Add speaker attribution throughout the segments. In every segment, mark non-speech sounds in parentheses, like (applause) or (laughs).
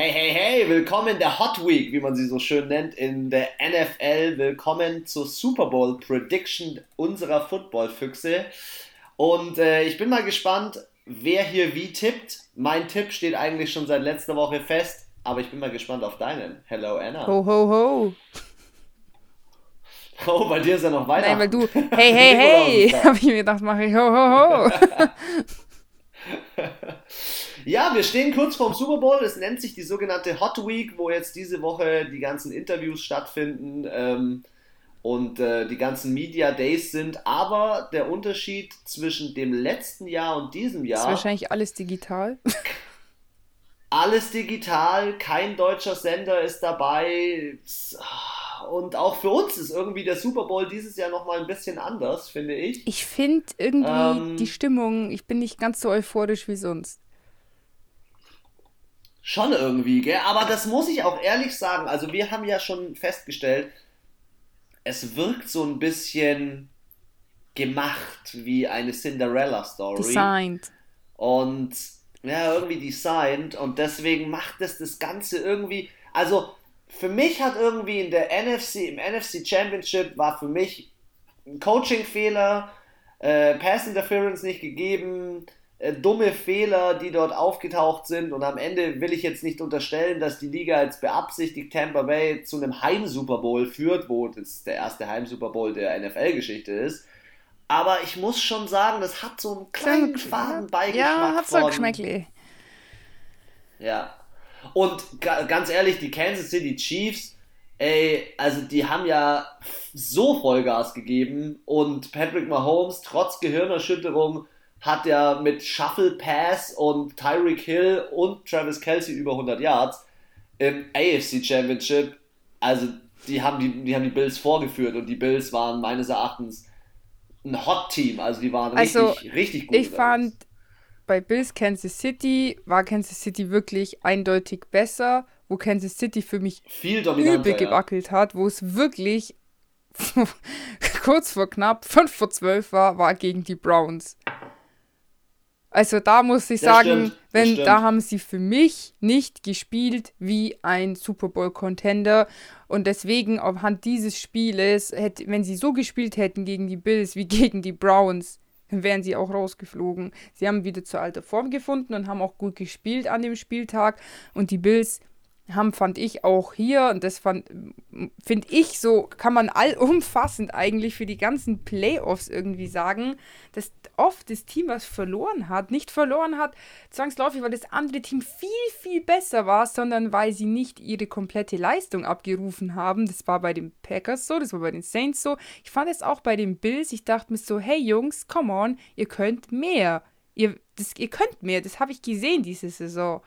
Speaker 1: Hey, hey, hey, willkommen in der Hot Week, wie man sie so schön nennt, in der NFL. Willkommen zur Super Bowl Prediction unserer Football-Füchse. Und äh, ich bin mal gespannt, wer hier wie tippt. Mein Tipp steht eigentlich schon seit letzter Woche fest, aber ich bin mal gespannt auf deinen. Hello, Anna.
Speaker 2: Ho, ho, ho. (laughs)
Speaker 1: Oh, bei dir ist ja noch weiter.
Speaker 2: Nein, weil du, hey, hey, (laughs) hey, (laughs) habe ich mir gedacht, mache ich ho, ho, ho.
Speaker 1: Ja, wir stehen kurz vorm Super Bowl. Es nennt sich die sogenannte Hot Week, wo jetzt diese Woche die ganzen Interviews stattfinden ähm, und äh, die ganzen Media Days sind. Aber der Unterschied zwischen dem letzten Jahr und diesem Jahr.
Speaker 2: Ist wahrscheinlich alles digital. (laughs)
Speaker 1: Alles digital, kein deutscher Sender ist dabei. Und auch für uns ist irgendwie der Super Bowl dieses Jahr nochmal ein bisschen anders, finde ich.
Speaker 2: Ich finde irgendwie ähm, die Stimmung, ich bin nicht ganz so euphorisch wie sonst.
Speaker 1: Schon irgendwie, gell? Aber das muss ich auch ehrlich sagen. Also, wir haben ja schon festgestellt, es wirkt so ein bisschen gemacht wie eine Cinderella-Story.
Speaker 2: Designed.
Speaker 1: Und ja, irgendwie designed. Und deswegen macht es das Ganze irgendwie. Also, für mich hat irgendwie in der NFC, im NFC Championship war für mich ein Coaching-Fehler, äh, Pass Interference nicht gegeben, dumme Fehler, die dort aufgetaucht sind. Und am Ende will ich jetzt nicht unterstellen, dass die Liga jetzt beabsichtigt Tampa Bay zu einem Heim-Super Bowl führt, wo das der erste Heim-Super Bowl der NFL-Geschichte ist. Aber ich muss schon sagen, das hat so einen kleinen faden Beigeschmack.
Speaker 2: Ja, hat so ein Geschmäckli.
Speaker 1: Ja. Und ganz ehrlich, die Kansas City Chiefs, ey, also die haben ja so Vollgas gegeben und Patrick Mahomes, trotz Gehirnerschütterung, hat ja mit Shuffle Pass und Tyreek Hill und Travis Kelsey über 100 Yards im AFC Championship. Also die haben die, die haben die Bills vorgeführt und die Bills waren meines Erachtens ein Hot Team. Also die waren
Speaker 2: also,
Speaker 1: richtig, richtig gut.
Speaker 2: Ich fand bei Bills Kansas City war Kansas City wirklich eindeutig besser, wo Kansas City für mich
Speaker 1: Viel
Speaker 2: übel gewackelt
Speaker 1: ja.
Speaker 2: hat, wo es wirklich (laughs) kurz vor knapp 5 vor 12 war, war gegen die Browns. Also da muss ich
Speaker 1: das
Speaker 2: sagen,
Speaker 1: stimmt,
Speaker 2: wenn da haben sie für mich nicht gespielt wie ein Super Bowl Contender. Und deswegen anhand dieses Spieles, hätte, wenn sie so gespielt hätten gegen die Bills wie (laughs) gegen die Browns, dann wären sie auch rausgeflogen. Sie haben wieder zur alter Form gefunden und haben auch gut gespielt an dem Spieltag. Und die Bills haben, fand ich auch hier, und das finde ich so, kann man (laughs) allumfassend eigentlich für die ganzen Playoffs irgendwie sagen, dass oft das Team, was verloren hat, nicht verloren hat, zwangsläufig, weil das andere Team viel, viel besser war, sondern weil sie nicht ihre komplette Leistung abgerufen haben. Das war bei den Packers so, das war bei den Saints so. Ich fand es auch bei den Bills, ich dachte mir so, hey Jungs, come on, ihr könnt mehr. Ihr, das, ihr könnt mehr, das habe ich gesehen diese Saison.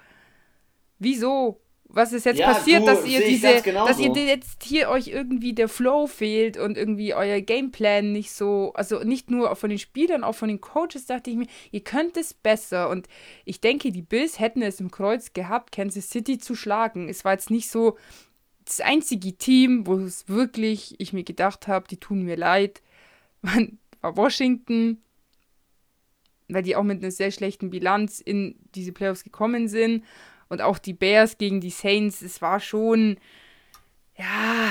Speaker 2: Wieso was ist jetzt
Speaker 1: ja,
Speaker 2: passiert,
Speaker 1: du,
Speaker 2: dass ihr diese, dass ihr jetzt hier euch irgendwie der Flow fehlt und irgendwie euer Gameplan nicht so, also nicht nur von den Spielern, auch von den Coaches dachte ich mir, ihr könnt es besser. Und ich denke, die Bills hätten es im Kreuz gehabt, Kansas City zu schlagen. Es war jetzt nicht so das einzige Team, wo es wirklich, ich mir gedacht habe, die tun mir leid, (laughs) war Washington, weil die auch mit einer sehr schlechten Bilanz in diese Playoffs gekommen sind und auch die Bears gegen die Saints, es war schon, ja,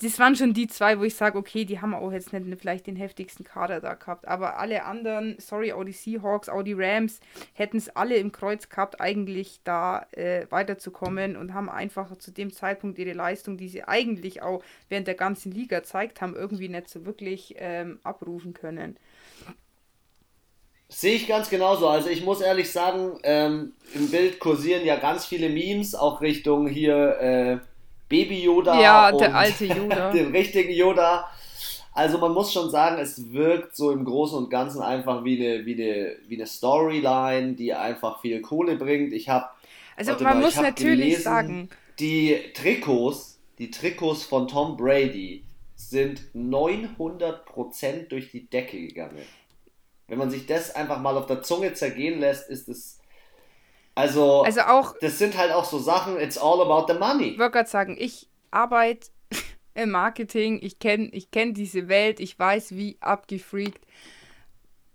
Speaker 2: das waren schon die zwei, wo ich sage, okay, die haben auch jetzt nicht vielleicht den heftigsten Kader da gehabt. Aber alle anderen, sorry, auch die Seahawks, auch die Rams, hätten es alle im Kreuz gehabt, eigentlich da äh, weiterzukommen und haben einfach zu dem Zeitpunkt ihre Leistung, die sie eigentlich auch während der ganzen Liga zeigt haben, irgendwie nicht so wirklich ähm, abrufen können.
Speaker 1: Sehe ich ganz genauso. Also ich muss ehrlich sagen, ähm, im Bild kursieren ja ganz viele Memes, auch Richtung hier äh, Baby Yoda.
Speaker 2: Ja, der alte (laughs) Yoda.
Speaker 1: den richtigen Yoda. Also man muss schon sagen, es wirkt so im Großen und Ganzen einfach wie eine, wie eine, wie eine Storyline, die einfach viel Kohle bringt. Ich habe
Speaker 2: also man mal, muss natürlich gelesen, sagen,
Speaker 1: die Trikots, die Trikots von Tom Brady sind 900% durch die Decke gegangen. Wenn man sich das einfach mal auf der Zunge zergehen lässt, ist es. Also,
Speaker 2: also auch.
Speaker 1: Das sind halt auch so Sachen, it's all about the money.
Speaker 2: Ich wollte gerade sagen, ich arbeite (laughs) im Marketing, ich kenne ich kenn diese Welt, ich weiß, wie abgefreakt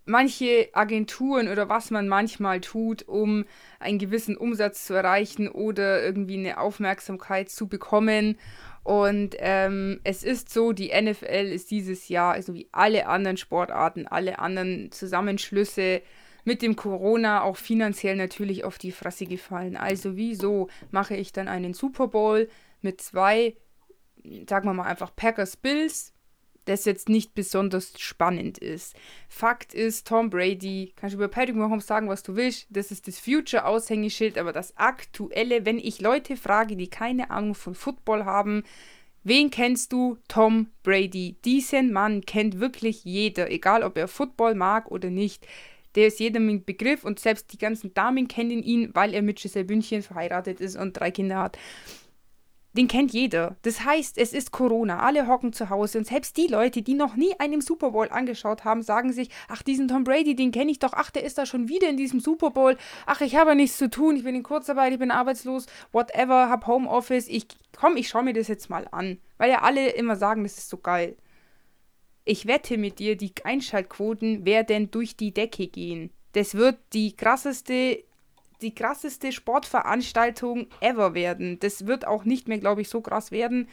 Speaker 2: manche Agenturen oder was man manchmal tut, um einen gewissen Umsatz zu erreichen oder irgendwie eine Aufmerksamkeit zu bekommen. Und ähm, es ist so, die NFL ist dieses Jahr, also wie alle anderen Sportarten, alle anderen Zusammenschlüsse mit dem Corona auch finanziell natürlich auf die Fresse gefallen. Also wieso mache ich dann einen Super Bowl mit zwei, sagen wir mal einfach Packers Bills, das jetzt nicht besonders spannend ist. Fakt ist, Tom Brady, kannst du über Patrick Mahomes sagen, was du willst, das ist das Future-Aushängeschild, aber das aktuelle, wenn ich Leute frage, die keine Ahnung von Football haben, wen kennst du? Tom Brady. Diesen Mann kennt wirklich jeder, egal ob er Football mag oder nicht. Der ist jedem ein Begriff und selbst die ganzen Damen kennen ihn, weil er mit Giselle Bündchen verheiratet ist und drei Kinder hat den kennt jeder. Das heißt, es ist Corona, alle hocken zu Hause. Und selbst die Leute, die noch nie einen Super Bowl angeschaut haben, sagen sich, ach, diesen Tom Brady, den kenne ich doch, ach, der ist da schon wieder in diesem Super Bowl, ach, ich habe nichts zu tun, ich bin in Kurzarbeit, ich bin arbeitslos, whatever, hab Homeoffice, ich, komm, ich schaue mir das jetzt mal an, weil ja alle immer sagen, das ist so geil. Ich wette mit dir, die Einschaltquoten werden durch die Decke gehen. Das wird die krasseste die krasseste Sportveranstaltung ever werden. Das wird auch nicht mehr, glaube ich, so krass werden,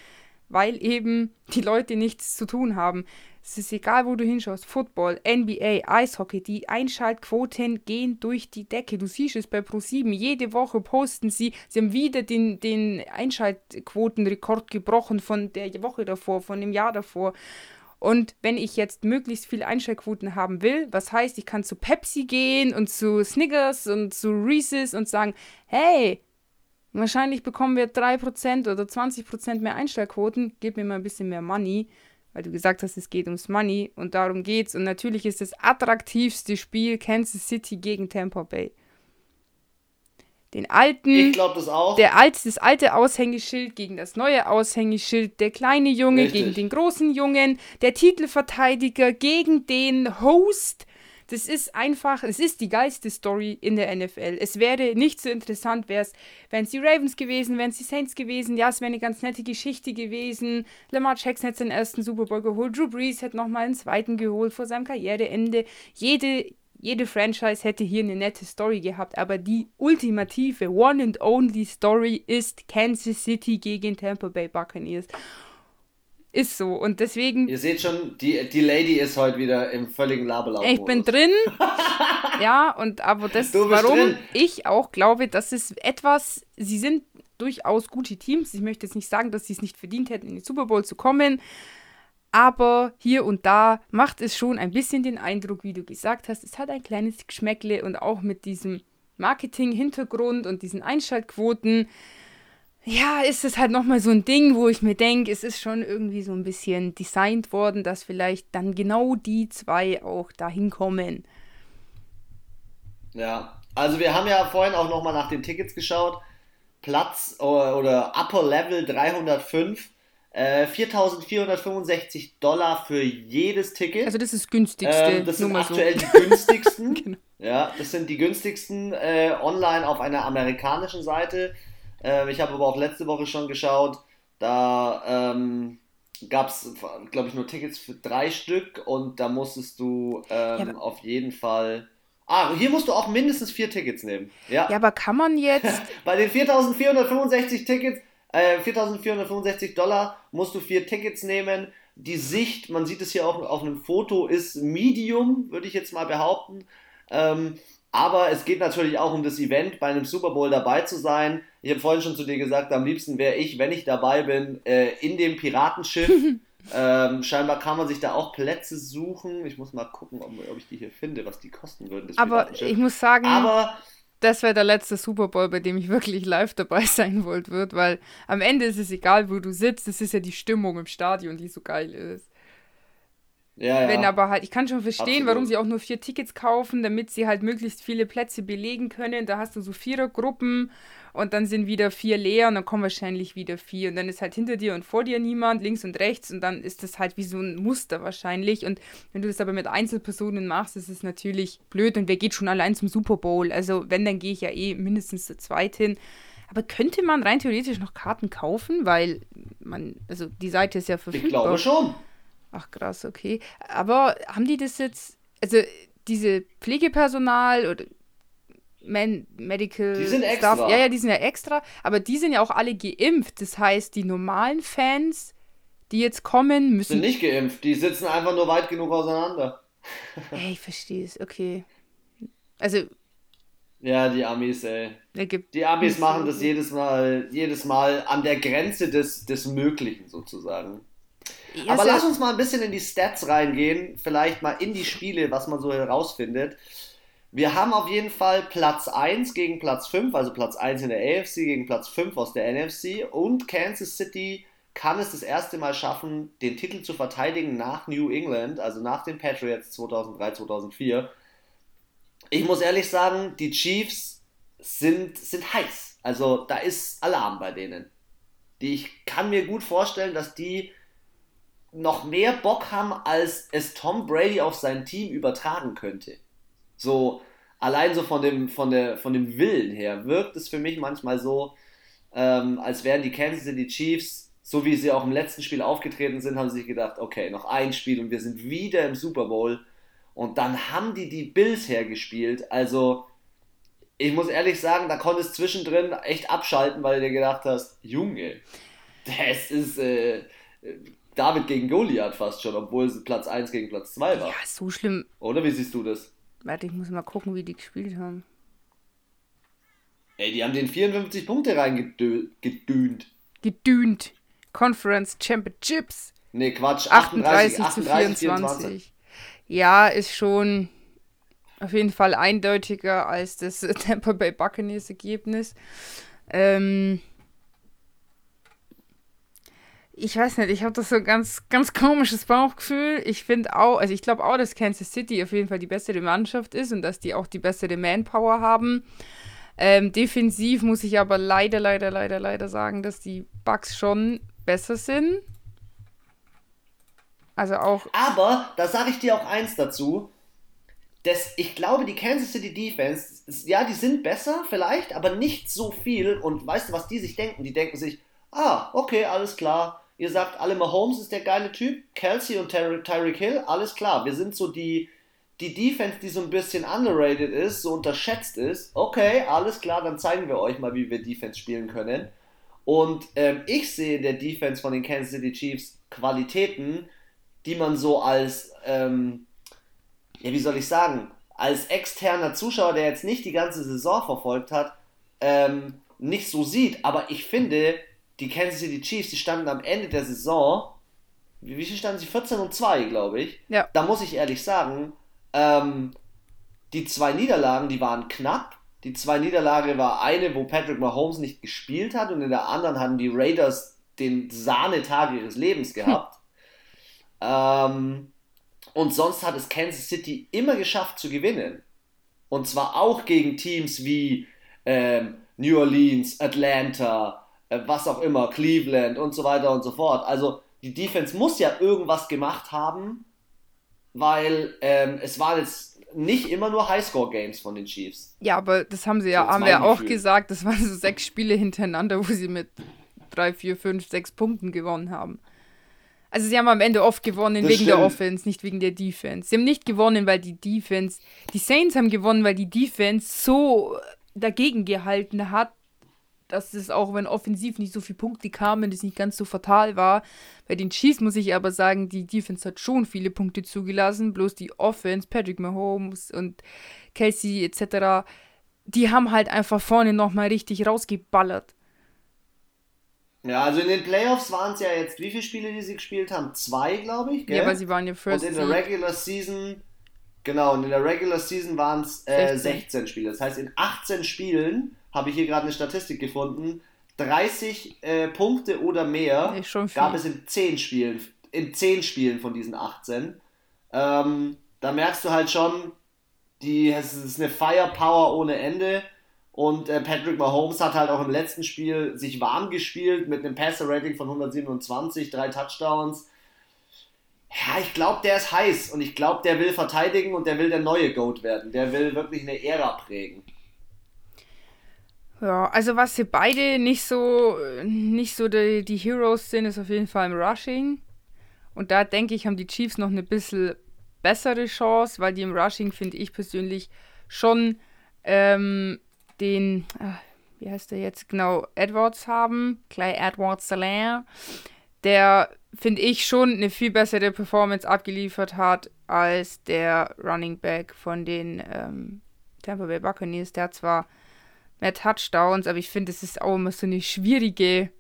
Speaker 2: weil eben die Leute nichts zu tun haben. Es ist egal, wo du hinschaust. Football, NBA, Eishockey, die Einschaltquoten gehen durch die Decke. Du siehst es bei Pro7. Jede Woche posten sie. Sie haben wieder den, den Einschaltquotenrekord gebrochen von der Woche davor, von dem Jahr davor. Und wenn ich jetzt möglichst viele Einschaltquoten haben will, was heißt, ich kann zu Pepsi gehen und zu Snickers und zu Reese's und sagen, hey, wahrscheinlich bekommen wir 3% oder 20% mehr Einschaltquoten, gib mir mal ein bisschen mehr Money, weil du gesagt hast, es geht ums Money und darum geht's. Und natürlich ist das attraktivste Spiel Kansas City gegen Tampa Bay. Den alten.
Speaker 1: Ich glaube das auch.
Speaker 2: Der alt, das alte Aushängeschild gegen das neue Aushängeschild. Der kleine Junge Richtig. gegen den großen Jungen. Der Titelverteidiger gegen den Host. Das ist einfach, es ist die geilste Story in der NFL. Es wäre nicht so interessant, wäre es, wären es die Ravens gewesen, wären es die Saints gewesen. Ja, es wäre eine ganz nette Geschichte gewesen. Lamar Jackson hätte seinen ersten Super Bowl geholt. Drew Brees hätte nochmal einen zweiten geholt vor seinem Karriereende. Jede, jede Franchise hätte hier eine nette Story gehabt, aber die ultimative One and Only Story ist Kansas City gegen Tampa Bay Buccaneers. Ist so und deswegen.
Speaker 1: Ihr seht schon, die, die Lady ist heute wieder im völligen Laberlauf.
Speaker 2: Ich bin drin. (laughs) ja, und aber das, warum drin. ich auch glaube, dass es etwas, sie sind durchaus gute Teams. Ich möchte jetzt nicht sagen, dass sie es nicht verdient hätten, in den Super Bowl zu kommen aber hier und da macht es schon ein bisschen den Eindruck, wie du gesagt hast, es hat ein kleines Geschmäckle und auch mit diesem Marketing-Hintergrund und diesen Einschaltquoten, ja, ist es halt nochmal so ein Ding, wo ich mir denke, es ist schon irgendwie so ein bisschen designt worden, dass vielleicht dann genau die zwei auch dahin kommen.
Speaker 1: Ja, also wir haben ja vorhin auch nochmal nach den Tickets geschaut. Platz oder, oder Upper Level 305 äh, 4.465 Dollar für jedes Ticket.
Speaker 2: Also das ist das günstigste.
Speaker 1: Ähm, das sind aktuell so. die günstigsten. (laughs) genau. Ja, das sind die günstigsten äh, online auf einer amerikanischen Seite. Äh, ich habe aber auch letzte Woche schon geschaut. Da ähm, gab es, glaube ich, nur Tickets für drei Stück und da musstest du ähm, ja, auf jeden Fall. Ah, hier musst du auch mindestens vier Tickets nehmen. Ja,
Speaker 2: ja aber kann man jetzt. (laughs)
Speaker 1: Bei den 4465 Tickets äh, 4.465 Dollar musst du vier Tickets nehmen. Die Sicht, man sieht es hier auch auf einem Foto, ist Medium, würde ich jetzt mal behaupten. Ähm, aber es geht natürlich auch um das Event, bei einem Super Bowl dabei zu sein. Ich habe vorhin schon zu dir gesagt, am liebsten wäre ich, wenn ich dabei bin, äh, in dem Piratenschiff. (laughs) ähm, scheinbar kann man sich da auch Plätze suchen. Ich muss mal gucken, ob, ob ich die hier finde, was die kosten würden.
Speaker 2: Aber ich muss sagen, aber das wäre der letzte Super Bowl, bei dem ich wirklich live dabei sein wollte, wird, weil am Ende ist es egal, wo du sitzt, es ist ja die Stimmung im Stadion, die so geil ist. Ja, ja. Wenn aber halt, ich kann schon verstehen, Absolut. warum sie auch nur vier Tickets kaufen, damit sie halt möglichst viele Plätze belegen können. Da hast du so Vierergruppen und dann sind wieder vier leer und dann kommen wahrscheinlich wieder vier und dann ist halt hinter dir und vor dir niemand, links und rechts und dann ist das halt wie so ein Muster wahrscheinlich und wenn du das aber mit Einzelpersonen machst, ist es natürlich blöd und wer geht schon allein zum Super Bowl? Also wenn, dann gehe ich ja eh mindestens zu zweit hin. Aber könnte man rein theoretisch noch Karten kaufen, weil man, also die Seite ist ja verfügbar.
Speaker 1: Ich glaube schon.
Speaker 2: Ach krass, okay. Aber haben die das jetzt, also diese Pflegepersonal oder Man Medical
Speaker 1: Die sind extra.
Speaker 2: Staff, ja, ja, die sind ja extra, aber die sind ja auch alle geimpft. Das heißt, die normalen Fans, die jetzt kommen, müssen.
Speaker 1: Sind nicht geimpft, die sitzen einfach nur weit genug auseinander. (laughs)
Speaker 2: Ey, ich verstehe es, okay. Also,
Speaker 1: Ja, die Amis, ey. Die Amis machen das jedes Mal, jedes Mal an der Grenze des, des Möglichen sozusagen.
Speaker 2: Ja,
Speaker 1: Aber lass uns mal ein bisschen in die Stats reingehen, vielleicht mal in die Spiele, was man so herausfindet. Wir haben auf jeden Fall Platz 1 gegen Platz 5, also Platz 1 in der AFC gegen Platz 5 aus der NFC und Kansas City kann es das erste Mal schaffen, den Titel zu verteidigen nach New England, also nach den Patriots 2003, 2004. Ich muss ehrlich sagen, die Chiefs sind, sind heiß. Also da ist Alarm bei denen. Die, ich kann mir gut vorstellen, dass die noch mehr Bock haben, als es Tom Brady auf sein Team übertragen könnte. So, allein so von dem, von der, von dem Willen her wirkt es für mich manchmal so, ähm, als wären die Kansas City Chiefs, so wie sie auch im letzten Spiel aufgetreten sind, haben sie sich gedacht, okay, noch ein Spiel und wir sind wieder im Super Bowl. Und dann haben die die Bills hergespielt. Also, ich muss ehrlich sagen, da konntest du zwischendrin echt abschalten, weil du dir gedacht hast, Junge, das ist äh, David gegen Goliath fast schon, obwohl es Platz 1 gegen Platz 2 war.
Speaker 2: Ja, so schlimm.
Speaker 1: Oder wie siehst du das?
Speaker 2: Warte, ich muss mal gucken, wie die gespielt haben.
Speaker 1: Ey, die haben den 54 Punkte reingedünt.
Speaker 2: Gedünt. Conference Championships.
Speaker 1: Nee, Quatsch.
Speaker 2: 38,
Speaker 1: 38,
Speaker 2: zu
Speaker 1: 38
Speaker 2: 24. Ja, ist schon auf jeden Fall eindeutiger als das (laughs) Tampa Bay Buccaneers Ergebnis. Ähm, ich weiß nicht, ich habe das so ganz, ganz komisches Bauchgefühl. Ich finde auch, also ich glaube auch, dass Kansas City auf jeden Fall die bessere Mannschaft ist und dass die auch die bessere Manpower haben. Ähm, defensiv muss ich aber leider, leider, leider, leider sagen, dass die Bucks schon besser sind. Also auch
Speaker 1: Aber da sage ich dir auch eins dazu. Das, ich glaube, die Kansas City Defense, ja, die sind besser vielleicht, aber nicht so viel. Und weißt du, was die sich denken? Die denken sich, ah, okay, alles klar. Ihr sagt alle, Mahomes ist der geile Typ, Kelsey und Ty Tyreek Hill, alles klar. Wir sind so die, die Defense, die so ein bisschen underrated ist, so unterschätzt ist. Okay, alles klar, dann zeigen wir euch mal, wie wir Defense spielen können. Und ähm, ich sehe in der Defense von den Kansas City Chiefs Qualitäten, die man so als, ähm, ja, wie soll ich sagen, als externer Zuschauer, der jetzt nicht die ganze Saison verfolgt hat, ähm, nicht so sieht. Aber ich finde, die Kansas City Chiefs, die standen am Ende der Saison, wie, viel standen sie? 14 und 2, glaube ich.
Speaker 2: Ja.
Speaker 1: Da muss ich ehrlich sagen, ähm, die zwei Niederlagen, die waren knapp. Die zwei Niederlage war eine, wo Patrick Mahomes nicht gespielt hat und in der anderen hatten die Raiders den Sahnetag ihres Lebens gehabt. ähm, und sonst hat es Kansas City immer geschafft zu gewinnen. Und zwar auch gegen Teams wie ähm, New Orleans, Atlanta, was auch immer, Cleveland und so weiter und so fort. Also die Defense muss ja irgendwas gemacht haben, weil ähm, es waren jetzt nicht immer nur Highscore-Games von den Chiefs.
Speaker 2: Ja, aber das haben sie ja,
Speaker 1: So
Speaker 2: haben wir auch
Speaker 1: Gefühl.
Speaker 2: gesagt, das waren so sechs Spiele hintereinander, wo sie mit drei, vier, fünf, sechs Punkten gewonnen haben. Also sie haben am Ende oft gewonnen
Speaker 1: Das
Speaker 2: wegen der
Speaker 1: stimmt.
Speaker 2: Offense, nicht wegen der Defense. Sie haben nicht gewonnen, weil die Defense, die Saints haben gewonnen, weil die Defense so dagegen gehalten hat, dass es auch, wenn offensiv nicht so viele Punkte kamen, das nicht ganz so fatal war. Bei den Chiefs muss ich aber sagen, die Defense hat schon viele Punkte zugelassen, bloß die Offense, Patrick Mahomes und Kelsey etc., die haben halt einfach vorne nochmal richtig rausgeballert.
Speaker 1: Ja, also in den Playoffs waren es ja jetzt, wie viele Spiele, die sie gespielt haben? Zwei, glaube ich, gell?
Speaker 2: Ja, weil sie waren ja
Speaker 1: und
Speaker 2: First
Speaker 1: in der. Regular Season, genau, und in der Regular Season waren es äh,
Speaker 2: 16.
Speaker 1: 16 Spiele. Das heißt, in 18 Spielen, habe ich hier gerade eine Statistik gefunden, 30 äh, Punkte oder mehr gab es in 10 Spielen, in 10 Spielen von diesen 18. Ähm, da merkst du halt schon, die, es ist eine Firepower ohne Ende. Und äh, Patrick Mahomes hat halt auch im letzten Spiel sich warm gespielt mit einem Passer-Rating von 127, drei Touchdowns. Ja, ich glaube, der ist heiß und ich glaube, der will verteidigen und der will der neue GOAT werden. Der will wirklich eine Ära prägen.
Speaker 2: Ja, also was sie beide nicht so, nicht so die, die Heroes sind, ist auf jeden Fall im Rushing. Und da denke ich, haben die Chiefs noch eine bisschen bessere Chance, weil die im Rushing, finde ich persönlich, schon ähm, den, ach, wie heißt der jetzt genau, Edwards haben, Clay Edwards Salaire, der, finde ich, schon eine viel bessere Performance abgeliefert hat als der Running Back von den ähm, Tampa Bay Buccaneers. Der zwar mehr Touchdowns, aber ich finde, es ist auch immer so eine schwierige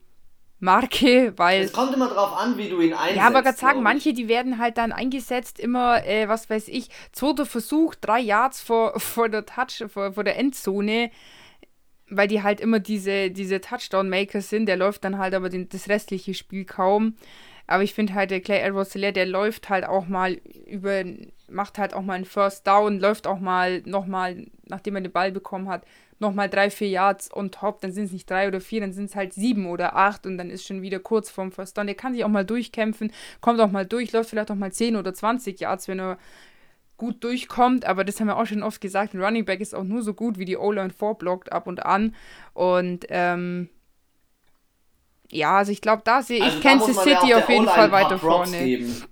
Speaker 2: Marke, weil.
Speaker 1: Es kommt immer drauf an, wie du ihn einsetzt.
Speaker 2: Ja, aber gerade sagen, manche, die werden halt dann eingesetzt, immer, äh, was weiß ich, zweiter Versuch, drei Yards vor, (laughs) vor der Touch, vor, vor der Endzone, weil die halt immer diese, diese Touchdown-Maker sind. Der läuft dann halt aber den, das restliche Spiel kaum. Aber ich finde halt, der Clay Edwards der läuft halt auch mal über, macht halt auch mal einen First Down, läuft auch mal nochmal, nachdem er den Ball bekommen hat, nochmal drei, vier Yards on top, dann sind es nicht drei oder vier, dann sind es halt sieben oder acht und dann ist schon wieder kurz vorm First Down. Der kann sich auch mal durchkämpfen, kommt auch mal durch, läuft vielleicht auch mal zehn oder zwanzig Yards, wenn er gut durchkommt, aber das haben wir auch schon oft gesagt, ein Running Back ist auch nur so gut, wie die O-Line vorblockt ab und an und ähm, ja, also ich glaube, da sehe ich also Kansas City auf jeden Fall weiter vorne.
Speaker 1: Geben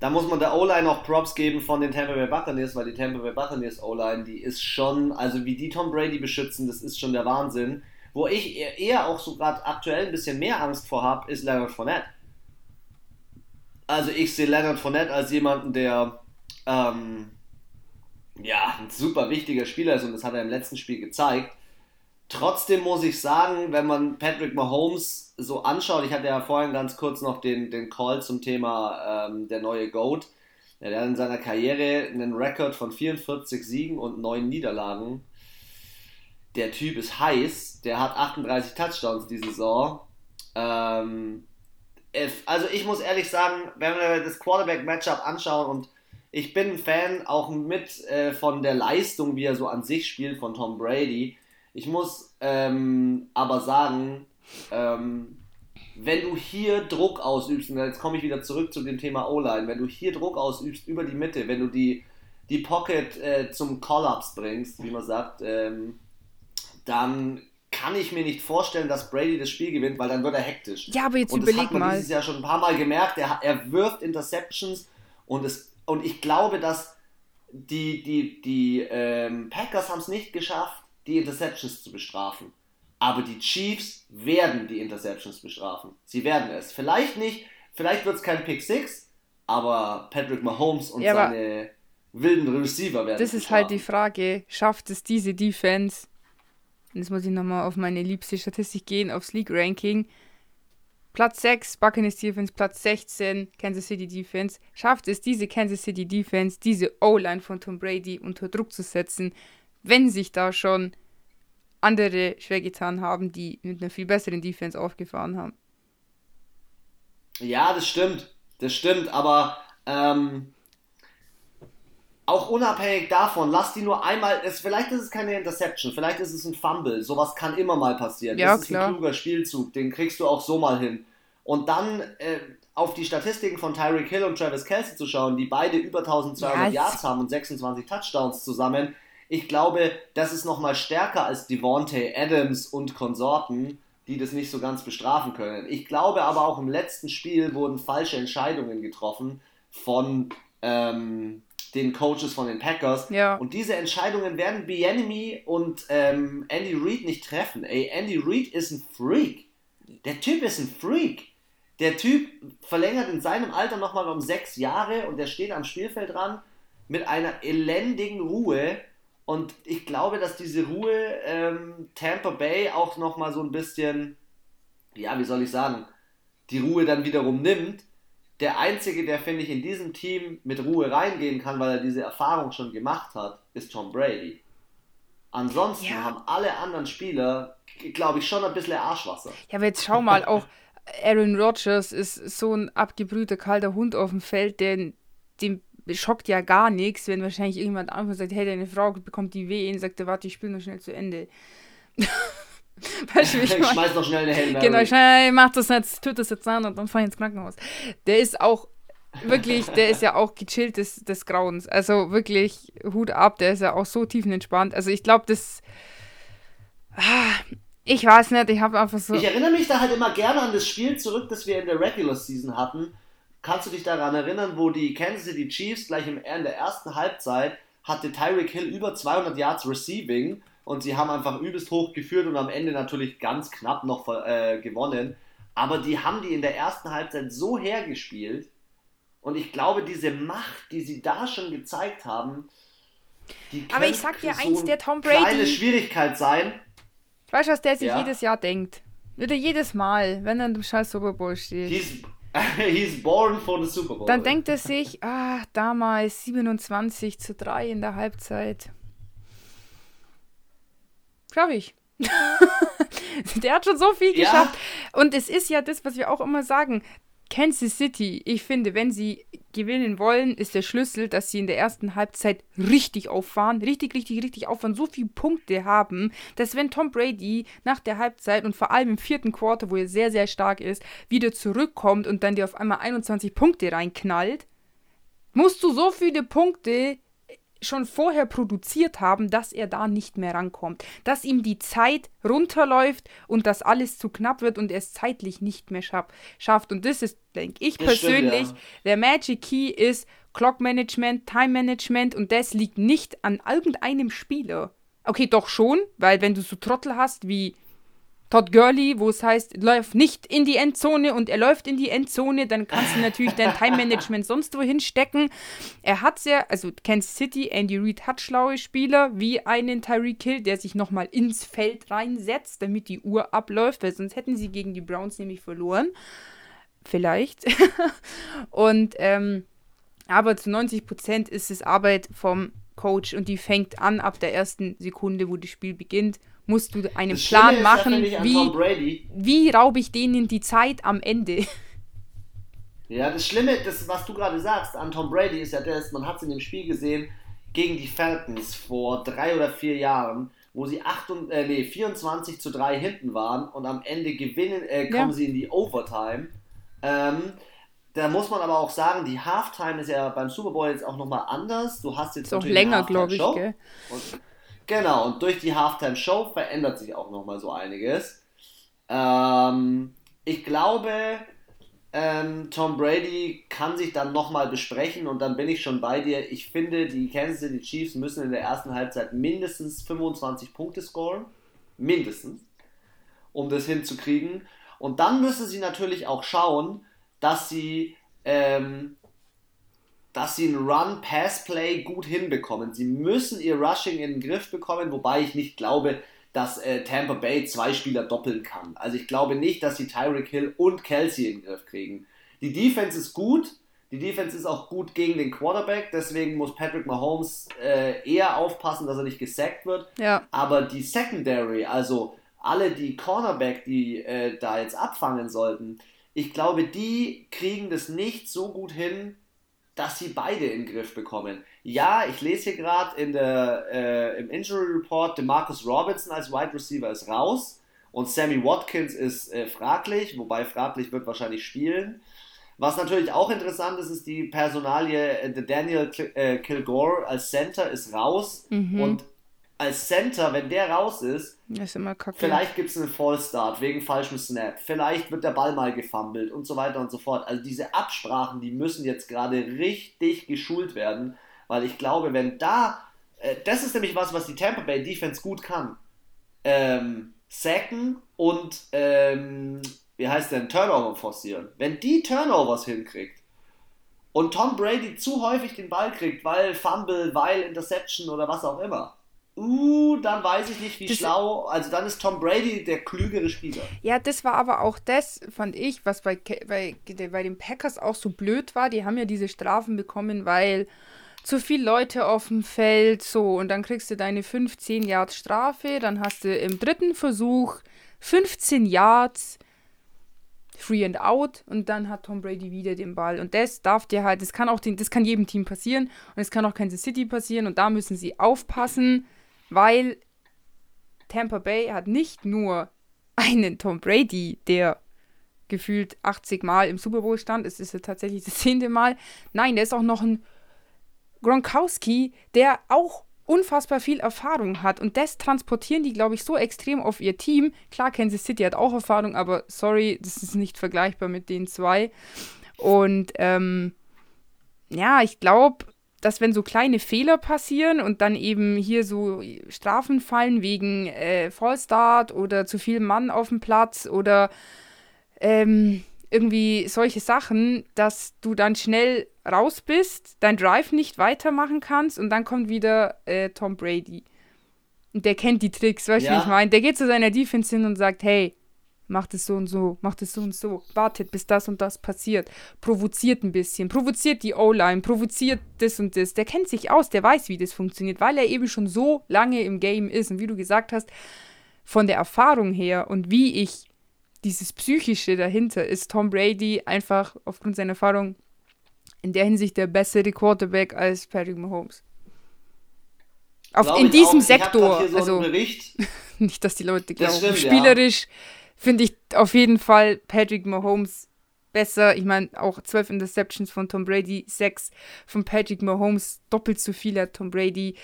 Speaker 1: da muss man der O-Line noch Props geben von den Tampa Bay Buccaneers, weil die Tampa Bay Buccaneers O-Line, die ist schon, also wie die Tom Brady beschützen, das ist schon der Wahnsinn. Wo ich eher auch so gerade aktuell ein bisschen mehr Angst vor habe, ist Leonard Fournette. Also ich sehe Leonard Fournette als jemanden, der ähm, ja, ein super wichtiger Spieler ist und das hat er im letzten Spiel gezeigt. Trotzdem muss ich sagen, wenn man Patrick Mahomes so anschaut, ich hatte ja vorhin ganz kurz noch den, den Call zum Thema ähm, der neue GOAT. Der hat in seiner Karriere einen Rekord von 44 Siegen und 9 Niederlagen. Der Typ ist heiß, der hat 38 Touchdowns diese Saison. Ähm, also ich muss ehrlich sagen, wenn wir das Quarterback-Matchup anschauen und ich bin ein Fan auch mit äh, von der Leistung, wie er so an sich spielt von Tom Brady ich muss ähm, aber sagen, ähm, wenn du hier Druck ausübst, und jetzt komme ich wieder zurück zu dem Thema O-Line, wenn du hier Druck ausübst über die Mitte, wenn du die, die Pocket äh, zum Collapse bringst, wie man sagt, ähm, dann kann ich mir nicht vorstellen, dass Brady das Spiel gewinnt, weil dann wird er hektisch.
Speaker 2: Ja, aber jetzt und überleg das hat man mal.
Speaker 1: dieses Jahr schon ein paar Mal gemerkt, er, er wirft Interceptions und, es, und ich glaube, dass die, die, die ähm, Packers haben es nicht geschafft, die Interceptions zu bestrafen. Aber die Chiefs werden die Interceptions bestrafen. Sie werden es. Vielleicht nicht, vielleicht wird es kein Pick 6, aber Patrick Mahomes und ja, seine wilden Receiver werden
Speaker 2: Das ist halt die Frage, schafft es diese Defense, jetzt muss ich nochmal auf meine liebste Statistik gehen, aufs League-Ranking, Platz 6, Buccaneers Defense, Platz 16, Kansas City Defense. Schafft es diese Kansas City Defense, diese O-Line von Tom Brady unter Druck zu setzen, wenn sich da schon andere schwer getan haben, die mit einer viel besseren Defense aufgefahren haben.
Speaker 1: Ja, das stimmt. Das stimmt, aber ähm, auch unabhängig davon, lass die nur einmal, es, vielleicht ist es keine Interception, vielleicht ist es ein Fumble, sowas kann immer mal passieren.
Speaker 2: Ja,
Speaker 1: das
Speaker 2: klar.
Speaker 1: ist ein kluger Spielzug, den kriegst du auch so mal hin. Und dann äh, auf die Statistiken von Tyreek Hill und Travis Kelsey zu schauen, die beide über 1200 ja, Yards haben und 26 Touchdowns zusammen, ich glaube, das ist nochmal stärker als Devontae Adams und Konsorten, die das nicht so ganz bestrafen können. Ich glaube aber auch im letzten Spiel wurden falsche Entscheidungen getroffen von ähm, den Coaches von den Packers.
Speaker 2: Ja.
Speaker 1: Und diese Entscheidungen werden Bienemy und ähm, Andy Reid nicht treffen. Ey, Andy Reid ist ein Freak. Der Typ ist ein Freak. Der Typ verlängert in seinem Alter nochmal um sechs Jahre und der steht am Spielfeld dran mit einer elendigen Ruhe und ich glaube, dass diese Ruhe ähm, Tampa Bay auch nochmal so ein bisschen, ja, wie soll ich sagen, die Ruhe dann wiederum nimmt. Der Einzige, der, finde ich, in diesem Team mit Ruhe reingehen kann, weil er diese Erfahrung schon gemacht hat, ist Tom Brady. Ansonsten ja. haben alle anderen Spieler, glaube ich, schon ein bisschen Arschwasser.
Speaker 2: Ja, aber jetzt schau mal, auch Aaron Rodgers ist so ein abgebrühter, kalter Hund auf dem Feld, der dem schockt ja gar nichts, wenn wahrscheinlich irgendjemand anfängt und sagt, hey, deine Frau bekommt die Wehen, und sagt, warte, ich spiele noch schnell zu Ende. (laughs)
Speaker 1: weißt du, ich, schmeiß noch schnell eine Hände.
Speaker 2: Genau, ich hey, mach das jetzt, tut das jetzt an und dann fahr ich ins Krankenhaus. Der ist auch wirklich, der ist ja auch gechillt des, des Grauens. Also wirklich Hut ab, der ist ja auch so tiefenentspannt. Also ich glaube, das. Ah, ich weiß nicht, ich habe einfach so.
Speaker 1: Ich erinnere mich da halt immer gerne an das Spiel zurück, das wir in der Regular Season hatten kannst du dich daran erinnern, wo die Kansas City Chiefs gleich im, in der ersten Halbzeit hatte Tyreek Hill über 200 Yards Receiving und sie haben einfach übelst hoch geführt und am Ende natürlich ganz knapp noch äh, gewonnen. Aber die haben die in der ersten Halbzeit so hergespielt und ich glaube, diese Macht, die sie da schon gezeigt haben,
Speaker 2: die Aber ich sag dir eins, der Tom Brady.
Speaker 1: Eine Schwierigkeit sein.
Speaker 2: Weißt du, was der sich ja. jedes Jahr denkt? Würde jedes Mal, wenn er im scheiß Super Bowl steht.
Speaker 1: He's, (laughs) he's born for the Super Bowl.
Speaker 2: Dann denkt er sich, ah, damals 27 zu 3 in der Halbzeit. Glaube ich. (laughs) der hat schon so viel ja. geschafft. Und es ist ja das, was wir auch immer sagen. Kansas City, ich finde, wenn sie gewinnen wollen, ist der Schlüssel, dass sie in der ersten Halbzeit richtig auffahren, richtig, richtig, richtig auffahren, so viele Punkte haben, dass wenn Tom Brady nach der Halbzeit und vor allem im vierten Quarter, wo er sehr, sehr stark ist, wieder zurückkommt und dann dir auf einmal 21 Punkte reinknallt, musst du so viele Punkte schon vorher produziert haben, dass er da nicht mehr rankommt. Dass ihm die Zeit runterläuft und dass alles zu knapp wird und er es zeitlich nicht mehr schaff schafft. Und das ist, denke ich persönlich, stimmt, ja. der Magic Key ist Clock Management, Time Management und das liegt nicht an irgendeinem Spieler. Okay, doch schon, weil wenn du so Trottel hast wie Todd Gurley, wo es heißt, läuft nicht in die Endzone und er läuft in die Endzone, dann kannst du natürlich dein Time-Management sonst wohin stecken. Er hat sehr, also Kansas City, Andy Reid hat schlaue Spieler, wie einen Tyreek Hill, der sich nochmal ins Feld reinsetzt, damit die Uhr abläuft, weil sonst hätten sie gegen die Browns nämlich verloren. Vielleicht. (laughs) und, ähm, aber zu 90 Prozent ist es Arbeit vom Coach und die fängt an ab der ersten Sekunde, wo das Spiel beginnt musst du einen das Plan machen, ja, wie, wie raube ich denen die Zeit am Ende.
Speaker 1: Ja, das Schlimme, das, was du gerade sagst an Tom Brady, ist ja das, man hat es in dem Spiel gesehen, gegen die Falcons vor drei oder vier Jahren, wo sie 8 und, äh, nee, 24 zu 3 hinten waren und am Ende gewinnen, äh, kommen ja. sie in die Overtime. Ähm, da muss man aber auch sagen, die Halftime ist ja beim Super Bowl jetzt auch nochmal anders. Du hast jetzt
Speaker 2: ist auch länger, glaube ich, gell?
Speaker 1: Und, Genau, und durch die Halftime-Show verändert sich auch nochmal so einiges. Ähm, ich glaube, ähm, Tom Brady kann sich dann nochmal besprechen und dann bin ich schon bei dir. Ich finde, die Kansas City Chiefs müssen in der ersten Halbzeit mindestens 25 Punkte scoren. Mindestens. Um das hinzukriegen. Und dann müssen sie natürlich auch schauen, dass sie ähm, dass sie ein Run-Pass-Play gut hinbekommen. Sie müssen ihr Rushing in den Griff bekommen, wobei ich nicht glaube, dass äh, Tampa Bay zwei Spieler doppeln kann. Also ich glaube nicht, dass sie Tyreek Hill und Kelsey in den Griff kriegen. Die Defense ist gut, die Defense ist auch gut gegen den Quarterback, deswegen muss Patrick Mahomes äh, eher aufpassen, dass er nicht gesackt wird.
Speaker 2: Ja.
Speaker 1: Aber die Secondary, also alle die Cornerback, die äh, da jetzt abfangen sollten, ich glaube, die kriegen das nicht so gut hin, dass sie beide in den Griff bekommen. Ja, ich lese hier gerade äh, im Injury Report, DeMarcus Robinson als Wide Receiver ist raus und Sammy Watkins ist äh, fraglich, wobei fraglich wird wahrscheinlich spielen. Was natürlich auch interessant ist, ist die Personalie, äh, Daniel äh, Kilgore als Center ist raus mhm. und als Center, wenn der raus ist,
Speaker 2: ist
Speaker 1: vielleicht gibt es einen Fallstart wegen falschem Snap, vielleicht wird der Ball mal gefummelt und so weiter und so fort. Also diese Absprachen, die müssen jetzt gerade richtig geschult werden, weil ich glaube, wenn da, äh, das ist nämlich was, was die Tampa Bay Defense gut kann. Ähm, sacken und, ähm, wie heißt denn, Turnover forcieren. Wenn die Turnovers hinkriegt, und Tom Brady zu häufig den Ball kriegt, weil Fumble, weil Interception oder was auch immer, uh, dann weiß ich nicht, wie das schlau. Also dann ist Tom Brady der klügere Spieler.
Speaker 2: Ja, das war aber auch das, fand ich, was bei, bei, bei den Packers auch so blöd war. Die haben ja diese Strafen bekommen, weil zu viele Leute auf dem Feld, so, und dann kriegst du deine 15 Yards Strafe, dann hast du im dritten Versuch 15 Yards Free and Out und dann hat Tom Brady wieder den Ball. Und das darf dir halt, das kann auch den, das kann jedem Team passieren und es kann auch Kansas City passieren und da müssen sie aufpassen weil Tampa Bay hat nicht nur einen Tom Brady, der gefühlt 80 Mal im Super Bowl stand, es ist ja tatsächlich das zehnte Mal. Nein, der ist auch noch ein Gronkowski, der auch unfassbar viel Erfahrung hat. Und das transportieren die, glaube ich, so extrem auf ihr Team. Klar, Kansas City hat auch Erfahrung, aber sorry, das ist nicht vergleichbar mit den zwei. Und ähm, ja, ich glaube, dass wenn so kleine Fehler passieren und dann eben hier so Strafen fallen wegen äh, Fallstart oder zu viel Mann auf dem Platz oder ähm, irgendwie solche Sachen, dass du dann schnell raus bist, dein Drive nicht weitermachen kannst und dann kommt wieder äh, Tom Brady. Und der kennt die Tricks, weißt du, ja. wie ich meine? Der geht zu seiner Defense hin und sagt, hey, macht es so und so, macht es so und so, wartet, bis das und das passiert, provoziert ein bisschen, provoziert die O-Line, provoziert das und das. Der kennt sich aus, der weiß, wie das funktioniert, weil er eben schon so lange im Game ist. Und wie du gesagt hast, von der Erfahrung her und wie ich dieses Psychische dahinter ist Tom Brady einfach aufgrund seiner Erfahrung in der Hinsicht der bessere Quarterback als Patrick Mahomes. Auf, in diesem Sektor. So also, (laughs) nicht, dass die Leute glauben. Stimmt, Spielerisch ja finde ich auf jeden Fall Patrick Mahomes besser. Ich meine, auch 12 Interceptions von Tom Brady, 6 von Patrick Mahomes, doppelt so viel hat Tom Brady.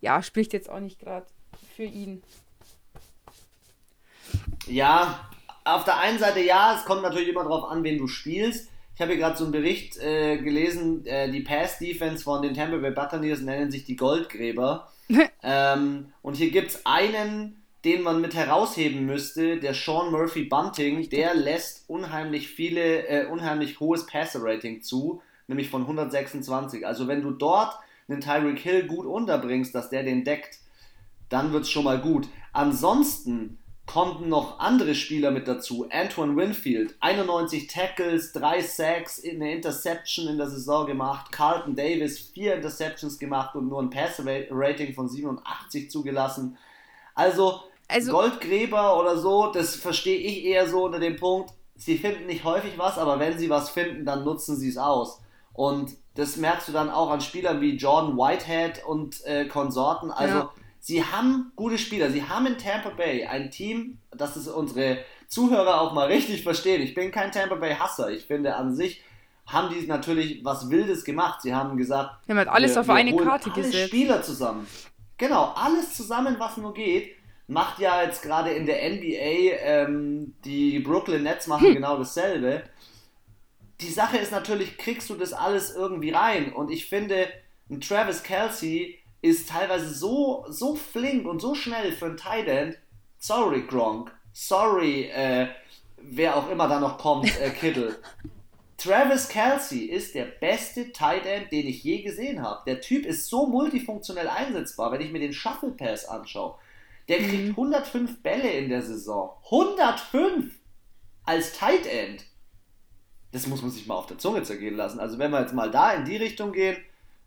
Speaker 2: Ja, spricht jetzt auch nicht gerade für ihn.
Speaker 1: Ja, auf der einen Seite ja, es kommt natürlich immer darauf an, wen du spielst. Ich habe hier gerade so einen Bericht äh, gelesen, äh, die Pass-Defense von den Tampa Bay Buccaneers nennen sich die Goldgräber. (laughs) ähm, und hier gibt es einen den man mit herausheben müsste, der Sean Murphy Bunting, der lässt unheimlich viele, äh, unheimlich hohes Passer-Rating zu, nämlich von 126. Also wenn du dort einen Tyreek Hill gut unterbringst, dass der den deckt, dann wird es schon mal gut. Ansonsten kommen noch andere Spieler mit dazu. Antoine Winfield, 91 Tackles, 3 Sacks, eine Interception in der Saison gemacht. Carlton Davis, 4 Interceptions gemacht und nur ein Passer-Rating von 87 zugelassen. Also also, Goldgräber oder so, das verstehe ich eher so unter dem Punkt, sie finden nicht häufig was, aber wenn sie was finden, dann nutzen sie es aus. Und das merkst du dann auch an Spielern wie Jordan Whitehead und äh, Konsorten. Also ja. sie haben gute Spieler. Sie haben in Tampa Bay ein Team, das ist unsere Zuhörer auch mal richtig verstehen. Ich bin kein Tampa Bay Hasser. Ich finde an sich haben die natürlich was Wildes gemacht. Sie haben gesagt,
Speaker 2: wir haben halt alles wir, auf wir eine Karte gesetzt.
Speaker 1: Spieler zusammen. Genau, alles zusammen, was nur geht macht ja jetzt gerade in der NBA, ähm, die Brooklyn Nets machen hm. genau dasselbe. Die Sache ist natürlich, kriegst du das alles irgendwie rein? Und ich finde, ein Travis Kelsey ist teilweise so, so flink und so schnell für ein Tight End. Sorry, Gronk. Sorry, äh, wer auch immer da noch kommt, äh, Kittle. (laughs) Travis Kelsey ist der beste Tight End, den ich je gesehen habe. Der Typ ist so multifunktionell einsetzbar, wenn ich mir den Shuffle Pass anschaue. Der kriegt mhm. 105 Bälle in der Saison. 105! Als Tight End. Das muss man sich mal auf der Zunge zergehen lassen. Also wenn wir jetzt mal da in die Richtung gehen,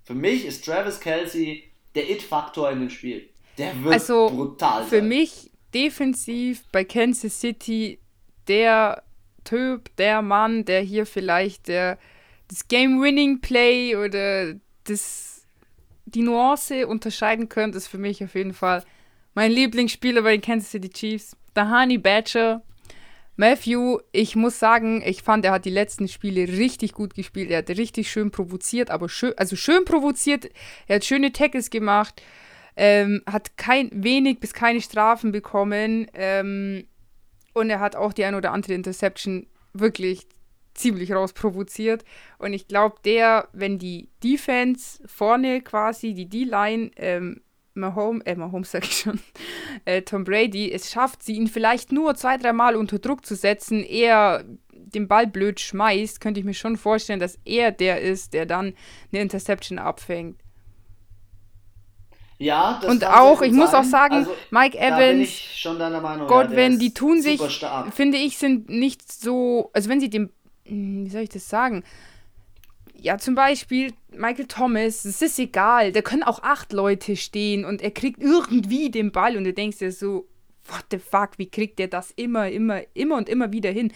Speaker 1: für mich ist Travis Kelsey der It-Faktor in dem Spiel. Der wird also brutal.
Speaker 2: Für mich defensiv bei Kansas City der Typ, der Mann, der hier vielleicht der, das Game-Winning-Play oder das, die Nuance unterscheiden könnte, ist für mich auf jeden Fall mein Lieblingsspieler bei den Kansas City Chiefs, Honey Badger. Matthew, ich muss sagen, ich fand, er hat die letzten Spiele richtig gut gespielt. Er hat richtig schön provoziert, aber schön, also schön provoziert. Er hat schöne Tackles gemacht, ähm, hat kein, wenig bis keine Strafen bekommen ähm, und er hat auch die ein oder andere Interception wirklich ziemlich rausprovoziert. Und ich glaube, der, wenn die Defense vorne quasi, die D-Line, ähm, Mahomes, äh, Mahomes sag ich schon, (laughs) äh, Tom Brady es schafft, sie ihn vielleicht nur zwei, dreimal unter Druck zu setzen, er den Ball blöd schmeißt, könnte ich mir schon vorstellen, dass er der ist, der dann eine Interception abfängt.
Speaker 1: Ja, das
Speaker 2: Und auch, ich sein. muss auch sagen, also, Mike Evans, Godwin, ja, die tun sich, finde ich, sind nicht so, also wenn sie dem, hm, wie soll ich das sagen, ja, zum Beispiel Michael Thomas, es ist egal, da können auch acht Leute stehen und er kriegt irgendwie den Ball und du denkst dir so, what the fuck, wie kriegt der das immer, immer, immer und immer wieder hin?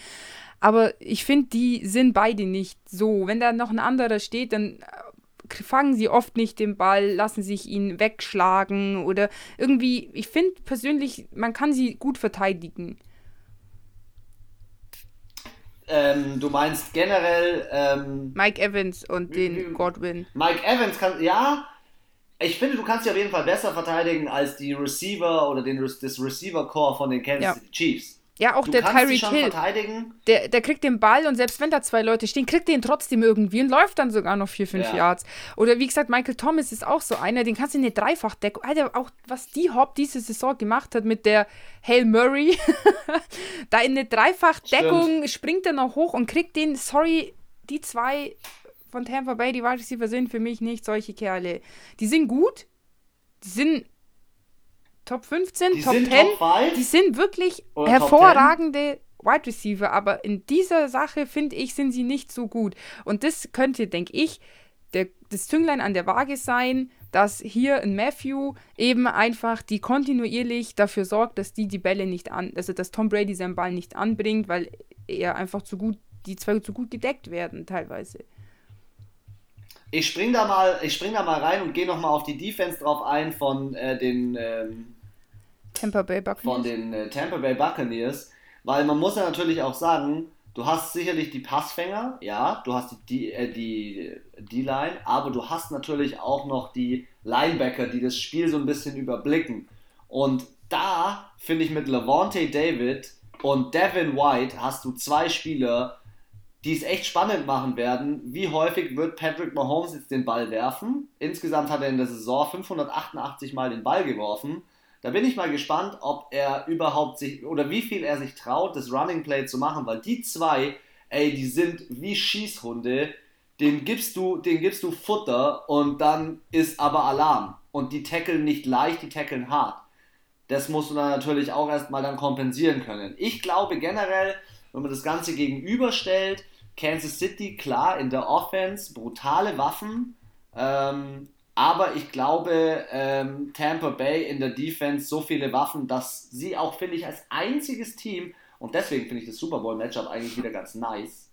Speaker 2: Aber ich finde, die sind beide nicht so. Wenn da noch ein anderer steht, dann äh, fangen sie oft nicht den Ball, lassen sich ihn wegschlagen oder irgendwie, ich finde persönlich, man kann sie gut verteidigen.
Speaker 1: Ähm, du meinst generell. Ähm,
Speaker 2: Mike Evans und den Godwin.
Speaker 1: Mike Evans kann. Ja, ich finde, du kannst sie auf jeden Fall besser verteidigen als die Receiver oder den, das Receiver-Core von den Kansas ja. City Chiefs.
Speaker 2: Ja, auch
Speaker 1: du
Speaker 2: der Tyreek Hill.
Speaker 1: verteidigen.
Speaker 2: Der, der kriegt den Ball und selbst wenn da zwei Leute stehen, kriegt den trotzdem irgendwie und läuft dann sogar noch vier, fünf
Speaker 1: Ja.
Speaker 2: Yards. Oder wie gesagt, Michael Thomas ist auch so einer, den kannst du in eine Dreifachdeckung. Alter, auch was die Hop diese Saison gemacht hat mit der Hail Murray. (laughs) da in eine Dreifachdeckung springt er noch hoch und kriegt den, sorry, die zwei von Tampa Bay, die Wide Receiver sind für mich nicht solche Kerle. Die sind gut, die sind Top 15,
Speaker 1: Die
Speaker 2: Top
Speaker 1: sind
Speaker 2: 10,
Speaker 1: Top 5.
Speaker 2: die sind wirklich
Speaker 1: Oder
Speaker 2: hervorragende Wide Receiver, aber in dieser Sache finde ich, sind sie nicht so gut. Und das könnte, denke ich, der, das Zünglein an der Waage sein, dass hier ein Matthew eben einfach die kontinuierlich dafür sorgt, dass die die Bälle nicht an, also dass Tom Brady seinen Ball nicht anbringt, weil er einfach zu gut, die zwei zu gut gedeckt werden teilweise.
Speaker 1: Ich spring da mal, ich spring da mal rein und gehe nochmal auf die Defense drauf ein von äh, den ähm,
Speaker 2: Tampa Bay
Speaker 1: von
Speaker 2: Buccaneers.
Speaker 1: den äh, Tampa Bay Buccaneers, weil man muss ja natürlich auch sagen, du hast sicherlich die Passfänger, ja, du hast die äh, die D-Line, aber du hast natürlich auch noch die Linebacker, die das Spiel so ein bisschen überblicken. Und da finde ich mit Levante David und Devin White hast du zwei Spieler, die es echt spannend machen werden. Wie häufig wird Patrick Mahomes jetzt den Ball werfen? Insgesamt hat er in der Saison 588 Mal den Ball geworfen. Da bin ich mal gespannt, ob er überhaupt sich oder wie viel er sich traut, das Running Play zu machen, weil die zwei, ey, die sind wie Schießhunde. Den gibst du, den gibst du Futter und dann ist aber Alarm. Und die tackeln nicht leicht, die tackeln hart. Das musst du dann natürlich auch erstmal dann kompensieren können. Ich glaube generell, wenn man das Ganze gegenüberstellt, Kansas City, klar, in der Offense, brutale Waffen, ähm, aber ich glaube, ähm, Tampa Bay in der Defense so viele Waffen, dass sie auch, finde ich, als einziges Team, und deswegen finde ich das Super Bowl-Matchup eigentlich wieder ganz nice,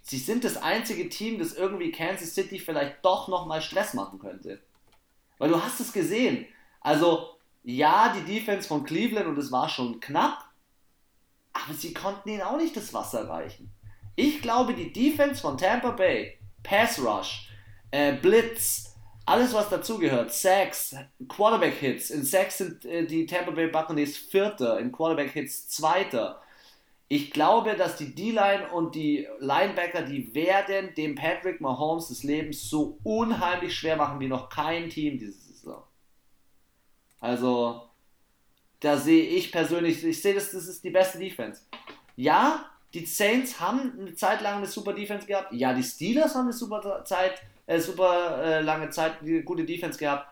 Speaker 1: sie sind das einzige Team, das irgendwie Kansas City vielleicht doch nochmal Stress machen könnte. Weil du hast es gesehen. Also, ja, die Defense von Cleveland, und es war schon knapp, aber sie konnten ihnen auch nicht das Wasser reichen. Ich glaube, die Defense von Tampa Bay, Pass Rush, äh, Blitz, alles was dazugehört, Sacks, Quarterback Hits. In Sacks sind äh, die Tampa Bay Buccaneers Vierter, in Quarterback Hits Zweiter. Ich glaube, dass die D-Line und die Linebacker, die werden dem Patrick Mahomes des Lebens so unheimlich schwer machen wie noch kein Team diese Saison. Also, da sehe ich persönlich, ich sehe das, das ist die beste Defense. Ja, die Saints haben eine Zeit lang eine super Defense gehabt. Ja, die Steelers haben eine super Zeit, äh, super äh, lange Zeit gute Defense gehabt.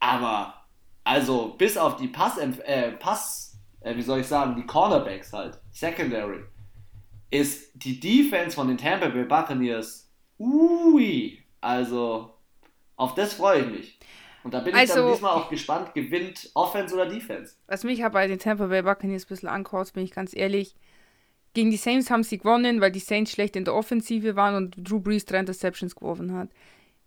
Speaker 1: Aber, also, bis auf die Pass, äh, Pass, äh, wie soll ich sagen, die Cornerbacks halt, Secondary, ist die Defense von den Tampa Bay Buccaneers, ui, also, auf das freue ich mich. Und da bin ich
Speaker 2: Also-
Speaker 1: dann diesmal auch gespannt, gewinnt Offense oder Defense.
Speaker 2: Was mich aber bei den Tampa Bay Buccaneers ein bisschen ankotzt, bin ich ganz ehrlich. Gegen die Saints haben sie gewonnen, weil die Saints schlecht in der Offensive waren und Drew Brees drei Interceptions geworfen hat.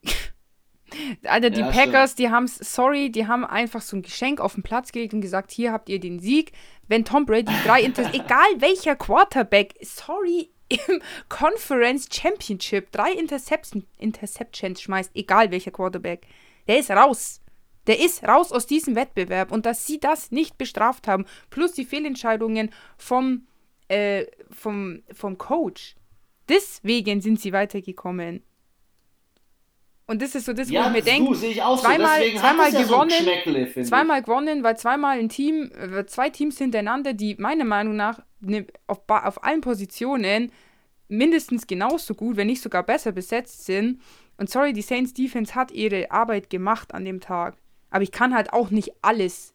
Speaker 2: (laughs) Alter, die
Speaker 1: Ja,
Speaker 2: Packers, die haben sorry, die haben einfach so ein Geschenk auf den Platz gelegt und gesagt, hier habt ihr den Sieg. Wenn Tom Brady drei (laughs) Inter egal welcher Quarterback, sorry, im Conference Championship drei Interception, Interceptions schmeißt, egal welcher Quarterback, der ist raus. Der ist raus aus diesem Wettbewerb und dass sie das nicht bestraft haben, plus die Fehlentscheidungen vom, äh, vom, vom Coach. Deswegen sind sie weitergekommen. Und das ist so das, wo
Speaker 1: Ja,
Speaker 2: ich mir denke,
Speaker 1: auch so.
Speaker 2: zweimal- zweimal
Speaker 1: es ja
Speaker 2: gewonnen,
Speaker 1: so
Speaker 2: zweimal gewonnen, weil zweimal ein Team, äh, zwei Teams hintereinander, die meiner Meinung nach ne, auf, auf allen Positionen mindestens genauso gut, wenn nicht sogar besser besetzt sind. Und sorry, die Saints Defense hat ihre Arbeit gemacht an dem Tag. Aber ich kann halt auch nicht alles,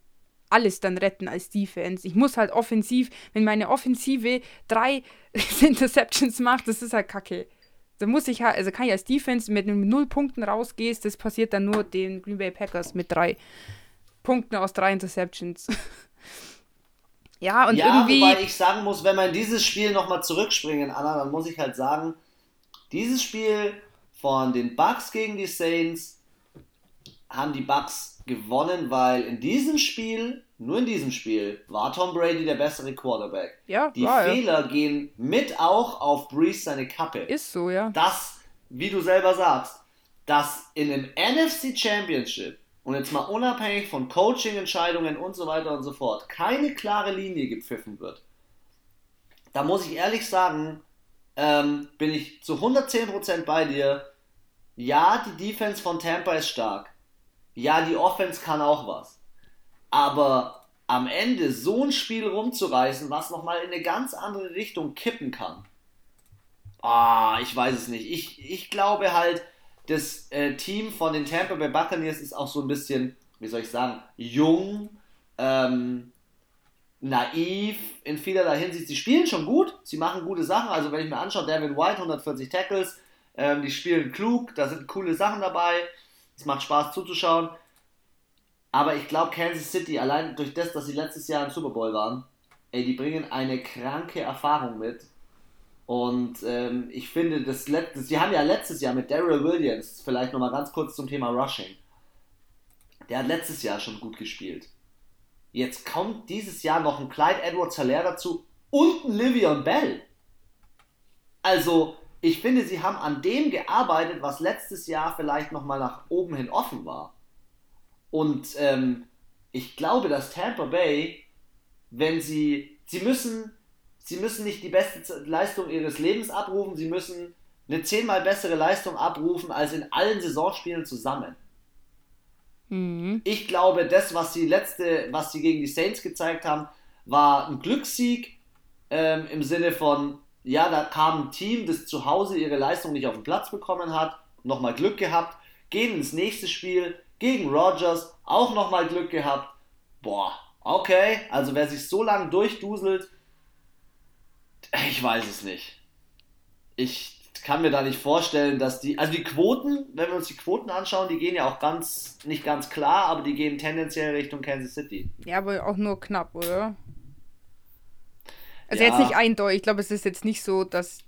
Speaker 2: alles dann retten als Defense. Ich muss halt offensiv, wenn meine Offensive drei (laughs) Interceptions macht, das ist halt kacke. Da muss ich halt, also kann ich als Defense mit null Punkten rausgehst, das passiert dann nur den Green Bay Packers mit drei Punkten aus drei Interceptions. (laughs) ja, und
Speaker 1: ja,
Speaker 2: irgendwie.
Speaker 1: wobei ich sagen muss, wenn in dieses Spiel nochmal zurückspringen, Anna, dann muss ich halt sagen, dieses Spiel von den Bucks gegen die Saints haben die Bucks gewonnen, weil in diesem Spiel, nur in diesem Spiel, war Tom Brady der bessere Quarterback.
Speaker 2: ja,
Speaker 1: Die
Speaker 2: war, ja.
Speaker 1: Fehler gehen mit auch auf Breeze seine Kappe.
Speaker 2: Ist so, ja.
Speaker 1: dass, wie du selber sagst, dass in einem NFC Championship und jetzt mal unabhängig von Coaching-Entscheidungen und so weiter und so fort keine klare Linie gepfiffen wird. da muss ich ehrlich sagen, ähm, bin ich zu 110% bei dir. Ja, die Defense von Tampa ist stark. Ja, die Offense kann auch was. Aber am Ende so ein Spiel rumzureißen, was nochmal in eine ganz andere Richtung kippen kann. Ah, ich weiß es nicht. Ich, ich glaube halt, das äh, Team von den Tampa Bay Buccaneers ist auch so ein bisschen, wie soll ich sagen, jung, ähm, naiv in vielerlei Hinsicht. Sie spielen schon gut, sie machen gute Sachen. Also wenn ich mir anschaue, Devin White, 140 Tackles, ähm, die spielen klug, da sind coole Sachen dabei. Es macht Spaß zuzuschauen. Aber ich glaube, Kansas City, allein durch das, dass sie letztes Jahr im Super Bowl waren, ey, die bringen eine kranke Erfahrung mit. Und ähm, ich finde, das letzte, sie haben ja letztes Jahr mit Daryl Williams, vielleicht nochmal ganz kurz zum Thema Rushing. Der hat letztes Jahr schon gut gespielt. Jetzt kommt dieses Jahr noch ein Clyde Edwards Hilaire dazu und ein Livion Bell. Also, ich finde, sie haben an dem gearbeitet, was letztes Jahr vielleicht nochmal nach oben hin offen war. Und ähm, ich glaube, dass Tampa Bay, wenn sie, sie müssen sie müssen nicht die beste Leistung ihres Lebens abrufen, sie müssen eine zehnmal bessere Leistung abrufen als in allen Saisonspielen zusammen. Mhm. Ich glaube, das, was sie letzte, was sie gegen die Saints gezeigt haben, war ein Glückssieg ähm, im Sinne von, ja, da kam ein Team, das zu Hause ihre Leistung nicht auf den Platz bekommen hat, nochmal Glück gehabt, gehen ins nächste Spiel gegen Rogers, auch nochmal Glück gehabt. Boah, okay, also wer sich so lange durchduselt, ich weiß es nicht. Ich kann mir da nicht vorstellen, dass die, also die Quoten, wenn wir uns die Quoten anschauen, die gehen ja auch ganz, nicht ganz klar, aber die gehen tendenziell Richtung Kansas City.
Speaker 2: Ja, aber auch nur knapp, oder? Also ja. jetzt nicht eindeutig. Ich glaube, es ist jetzt nicht so, dass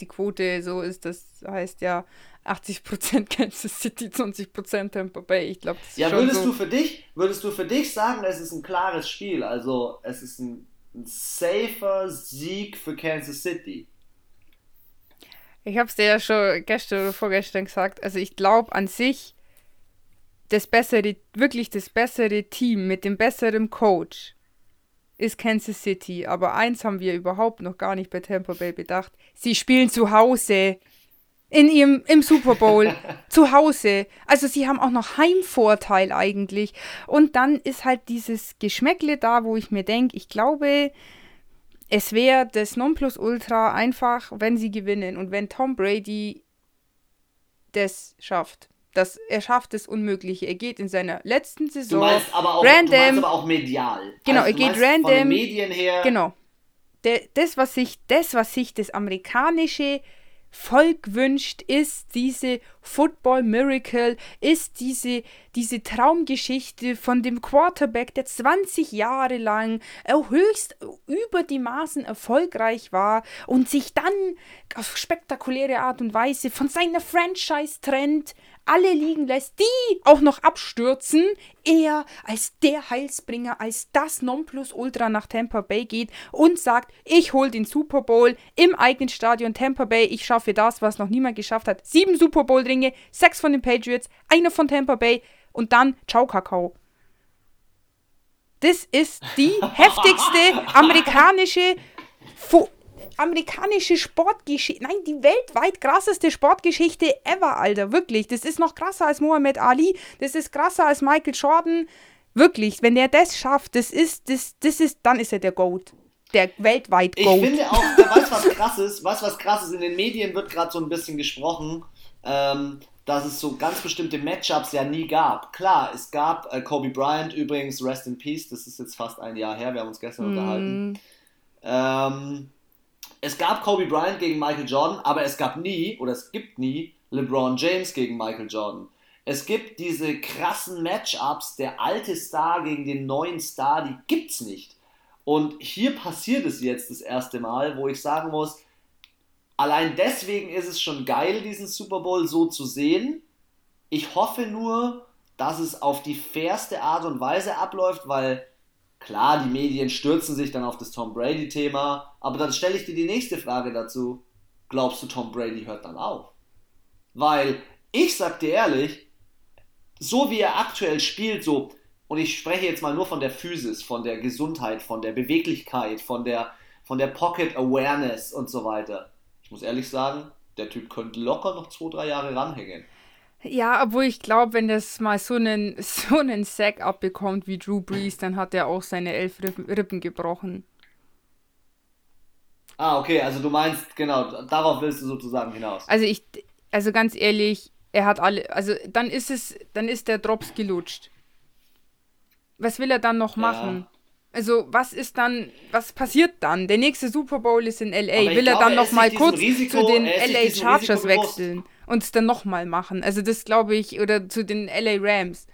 Speaker 2: die Quote so ist, das heißt ja 80% Kansas City, 20% Tampa Bay. Ich glaube,
Speaker 1: Ja, würdest so du für dich, würdest du für dich sagen, es ist ein klares Spiel, also es ist ein ein safer Sieg für Kansas City.
Speaker 2: Ich habe es dir ja schon gestern oder vorgestern gesagt. Also ich glaube an sich, das bessere, wirklich das bessere Team mit dem besseren Coach ist Kansas City. Aber eins haben wir überhaupt noch gar nicht bei Tampa Bay bedacht. Sie spielen zu Hause in ihrem im Super Bowl (laughs) zu Hause. Also sie haben auch noch Heimvorteil eigentlich. Und dann ist halt dieses Geschmäckle da, wo ich mir denke, ich glaube, es wäre das Nonplusultra einfach, wenn sie gewinnen und wenn Tom Brady das schafft. Das, er schafft das Unmögliche. Er geht in seiner letzten Saison. Du meinst aber auch, random, du meinst aber auch medial. Genau, also, er geht random. Von den Medien her. Genau. Das, was sich, das, was sich das amerikanische Volk wünscht, ist diese Football Miracle, ist diese, diese Traumgeschichte von dem Quarterback, der 20 Jahre lang höchst über die Maßen erfolgreich war und sich dann auf spektakuläre Art und Weise von seiner Franchise trennt, alle liegen lässt, die auch noch abstürzen, er als der Heilsbringer, als das Nonplusultra nach Tampa Bay geht und sagt, ich hole den Super Bowl im eigenen Stadion Tampa Bay, ich schaffe das, was noch niemand geschafft hat. Sieben Super Bowl-Ringe, sechs von den Patriots, einer von Tampa Bay und dann Ciao Kakao. Das ist die (laughs) heftigste amerikanische Fo amerikanische Sportgeschichte, nein, die weltweit krasseste Sportgeschichte ever, Alter, wirklich. Das ist noch krasser als Muhammad Ali, das ist krasser als Michael Jordan. Wirklich, wenn der das schafft, das ist, das, das ist, dann ist er der Goat. Der weltweit
Speaker 1: Goat. Ich finde auch, (laughs) weißt was krass ist? Weißt was krass ist? In den Medien wird gerade so ein bisschen gesprochen, ähm, dass es so ganz bestimmte Matchups ja nie gab. Klar, es gab äh, Kobe Bryant übrigens, Rest in Peace, das ist jetzt fast ein Jahr her, wir haben uns gestern mm. unterhalten. Ähm, es gab Kobe Bryant gegen Michael Jordan, aber es gab nie oder es gibt nie LeBron James gegen Michael Jordan. Es gibt diese krassen Matchups, der alte Star gegen den neuen Star, die gibt's nicht. Und hier passiert es jetzt das erste Mal, wo ich sagen muss, allein deswegen ist es schon geil, diesen Super Bowl so zu sehen. Ich hoffe nur, dass es auf die fairste Art und Weise abläuft, weil Klar, die Medien stürzen sich dann auf das Tom Brady-Thema, aber dann stelle ich dir die nächste Frage dazu. Glaubst du, Tom Brady hört dann auf? Weil ich sag dir ehrlich, so wie er aktuell spielt, so, und ich spreche jetzt mal nur von der Physis, von der Gesundheit, von der Beweglichkeit, von der, von der Pocket Awareness und so weiter. Ich muss ehrlich sagen, der Typ könnte locker noch zwei, drei Jahre ranhängen.
Speaker 2: Ja, obwohl ich glaube, wenn das mal so einen, (laughs) so einen Sack abbekommt wie Drew Brees, dann hat er auch seine elf Rippen, Rippen gebrochen.
Speaker 1: Ah, okay, also du meinst, genau, darauf willst du sozusagen hinaus.
Speaker 2: Also ich, also ganz ehrlich, er hat alle, also dann ist es, dann ist der Drops gelutscht. Was will er dann noch machen? Ja. Also, was ist dann, was passiert dann? Der nächste Super Bowl ist in LA. Will er dann noch mal kurz Risiko, zu den LA Chargers wechseln und es dann noch mal machen? Also, das glaube ich, oder zu den LA Rams.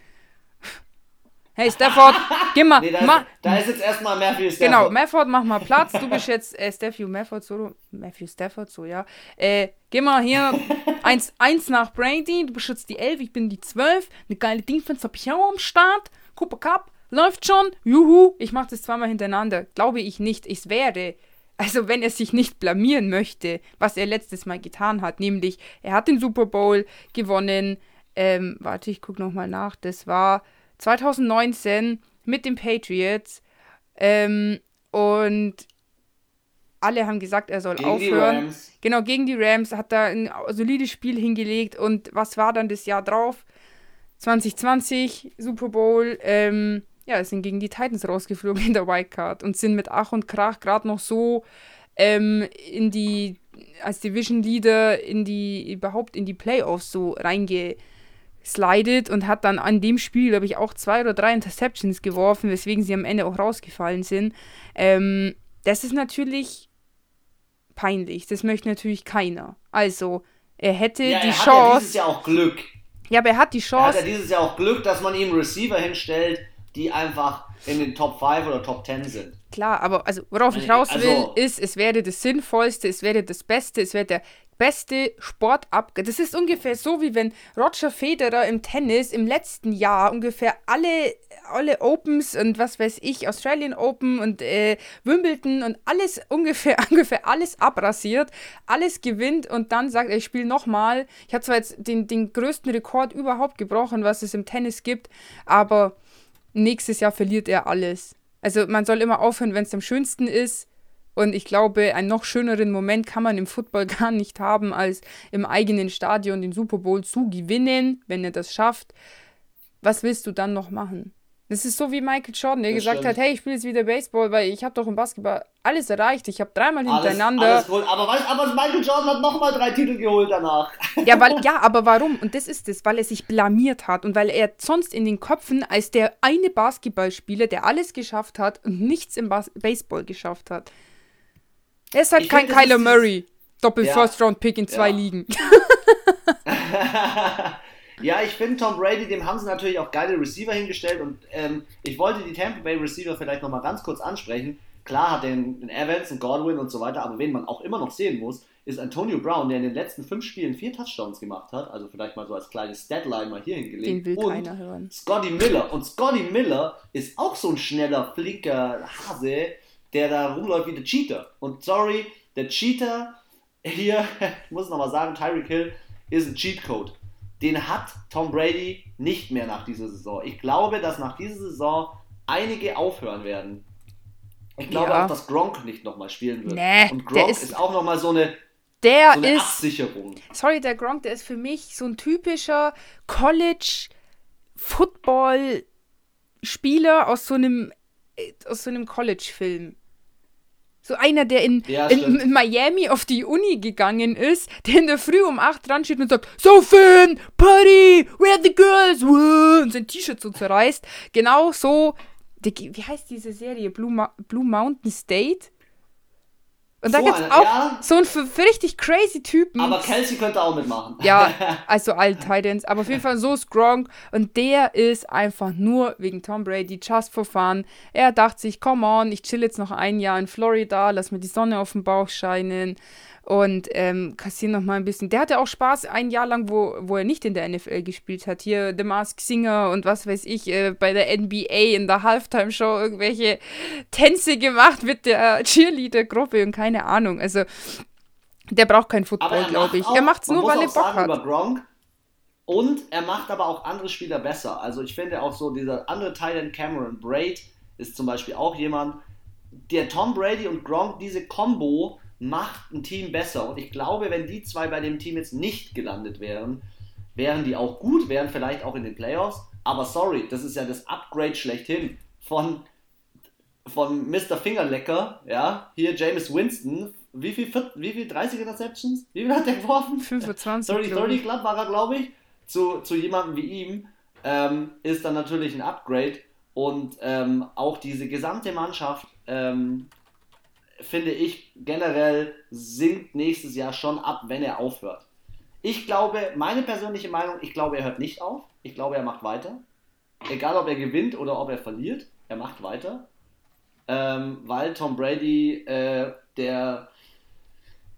Speaker 2: Hey Stafford, (laughs) geh mal. Nee, da,
Speaker 1: ma, ist, da ist jetzt erstmal Matthew
Speaker 2: Stafford. Genau, Mafford, mach mal Platz. Du bist jetzt äh, Matthew Mafford, so. Matthew Stafford, so, ja. Äh, geh mal hier. (laughs) eins, eins nach Brady. Du bist jetzt die 11, ich bin die 12. Eine geile Defense hab ich auch am Start. Cooper Cup, läuft schon. Juhu, ich mach das zweimal hintereinander. Glaube ich nicht. Ich werde. Also, wenn er sich nicht blamieren möchte, was er letztes Mal getan hat, nämlich er hat den Super Bowl gewonnen. Ähm, warte, ich guck nochmal nach. Das war 2019 mit den Patriots. Ähm, und alle haben gesagt, er soll gegen aufhören. Genau, gegen die Rams hat er ein solides Spiel hingelegt. Und was war dann das Jahr drauf? 2020, Super Bowl. Ähm, ja, sind gegen die Titans rausgeflogen in der Wildcard und sind mit Ach und Krach gerade noch so ähm, in die, als Division Leader in die, überhaupt in die Playoffs so reinge slidet und hat dann an dem Spiel, glaube ich, auch zwei oder drei Interceptions geworfen, weswegen sie am Ende auch rausgefallen sind. Ähm, das ist natürlich peinlich. Das möchte natürlich keiner. Also, er hätte ja, die er Chance. Hat ja dieses
Speaker 1: Jahr auch Glück.
Speaker 2: Ja, aber er hat die Chance.
Speaker 1: Er hat ja dieses Jahr auch Glück, dass man ihm Receiver hinstellt, die einfach in den Top 5 oder Top 10 sind.
Speaker 2: Klar, aber also worauf ich raus will, also, ist, es wäre das Sinnvollste, es wäre das Beste, es wäre der beste Sportabgang. Das ist ungefähr so, wie wenn Roger Federer im Tennis im letzten Jahr ungefähr alle, alle Opens und was weiß ich, Australian Open und äh, Wimbledon und alles ungefähr, (laughs) ungefähr alles abrasiert, alles gewinnt und dann sagt, ich spiele nochmal. Ich habe zwar jetzt den, den größten Rekord überhaupt gebrochen, was es im Tennis gibt, aber nächstes Jahr verliert er alles. Also man soll immer aufhören, wenn es am schönsten ist. Und ich glaube, einen noch schöneren Moment kann man im Football (laughs) gar nicht haben, als im eigenen Stadion den Super Bowl zu gewinnen, wenn er das schafft. Was willst du dann noch machen? Das ist so wie Michael Jordan, der das gesagt stimmt. hat, hey, ich spiele jetzt wieder Baseball, weil ich habe doch im Basketball alles erreicht. Ich habe dreimal hintereinander. Alles,
Speaker 1: alles aber, aber Michael Jordan hat nochmal drei Titel geholt danach. (laughs)
Speaker 2: Ja, weil, ja, aber warum? Und das ist es, weil er sich blamiert hat und weil er sonst in den Köpfen als der eine Basketballspieler, der alles geschafft hat und nichts im Bas Baseball geschafft hat. Er ist halt ich kein find, Kyler Murray. Doppel-First-Round-Pick in zwei ja. Ligen. (laughs) (laughs)
Speaker 1: Ja, ich finde Tom Brady, dem haben sie natürlich auch geile Receiver hingestellt und ähm, ich wollte die Tampa Bay Receiver vielleicht nochmal ganz kurz ansprechen. Klar hat den, den Evans, den Godwin und so weiter, aber wen man auch immer noch sehen muss, ist Antonio Brown, der in den letzten fünf Spielen vier Touchdowns gemacht hat. Also vielleicht mal so als kleines Deadline mal hier hingelegt.
Speaker 2: Den will und keiner hören.
Speaker 1: Scotty Miller. Und Scotty Miller ist auch so ein schneller, flinker Hase, der da rumläuft wie der Cheater. Und sorry, der Cheater hier, (laughs) ich muss nochmal sagen, Tyreek Hill ist ein Cheatcode den hat Tom Brady nicht mehr nach dieser Saison. Ich glaube, dass nach dieser Saison einige aufhören werden. Ich glaube ja. auch, dass Gronk nicht nochmal spielen wird. Nee, Und Gronk ist, ist, auch nochmal so eine,
Speaker 2: der
Speaker 1: so eine
Speaker 2: ist,
Speaker 1: Absicherung.
Speaker 2: Sorry, der Gronk, der ist für mich so ein typischer College-Football-Spieler aus so einem, aus so einem College-Film. So einer, der in, ja, in, in, (laughs) Miami auf die Uni gegangen ist, der in der Früh um 8 dran steht und sagt, So Finn, Party, where the girls, Woo! und sein T-Shirt so zerreißt. Genau so, die, wie heißt diese Serie? Blue, Blue Mountain State? Und da so gibt's auch ja. so einen für, für, richtig crazy Typen.
Speaker 1: Aber Kelsey könnte auch mitmachen.
Speaker 2: Ja, (laughs) also alle Titans. Aber auf jeden Fall so strong. Und der ist einfach nur wegen Tom Brady, just for fun. Er dachte sich, come on, ich chill jetzt noch ein Jahr in Florida, lass mir die Sonne auf dem Bauch scheinen und ähm, kassieren noch mal ein bisschen. Der hatte auch Spaß ein Jahr lang, wo, wo er nicht in der NFL gespielt hat. Hier The Mask Singer und was weiß ich, äh, bei der NBA in der Halftime-Show irgendwelche Tänze gemacht mit der Cheerleader-Gruppe und keine Ahnung. Also, der braucht kein Football, glaube ich. Auch, er macht es nur, weil er Bock hat. Gronk,
Speaker 1: und er macht aber auch andere Spieler besser. Also ich finde auch so, dieser andere Teil Cameron Braid ist zum Beispiel auch jemand, der Tom Brady und Gronk, diese Combo macht ein Team besser. Und ich glaube, wenn die zwei bei dem Team jetzt nicht gelandet wären, wären die auch gut, wären vielleicht auch in den Playoffs. Aber sorry, das ist ja das Upgrade schlechthin von, von Mr. Fingerlecker, ja, hier James Winston. Wie viel, wie viel 30 Interceptions? Wie viel hat der geworfen?
Speaker 2: 25.
Speaker 1: Sorry, 30 Club war er, glaube ich. Zu, zu jemandem wie ihm ähm, ist dann natürlich ein Upgrade. Und ähm, auch diese gesamte Mannschaft, ähm, finde ich, generell sinkt nächstes Jahr schon ab, wenn er aufhört. Ich glaube, meine persönliche Meinung, ich glaube, er hört nicht auf. Ich glaube, er macht weiter. Egal, ob er gewinnt oder ob er verliert, er macht weiter. Ähm, weil Tom Brady, äh, der,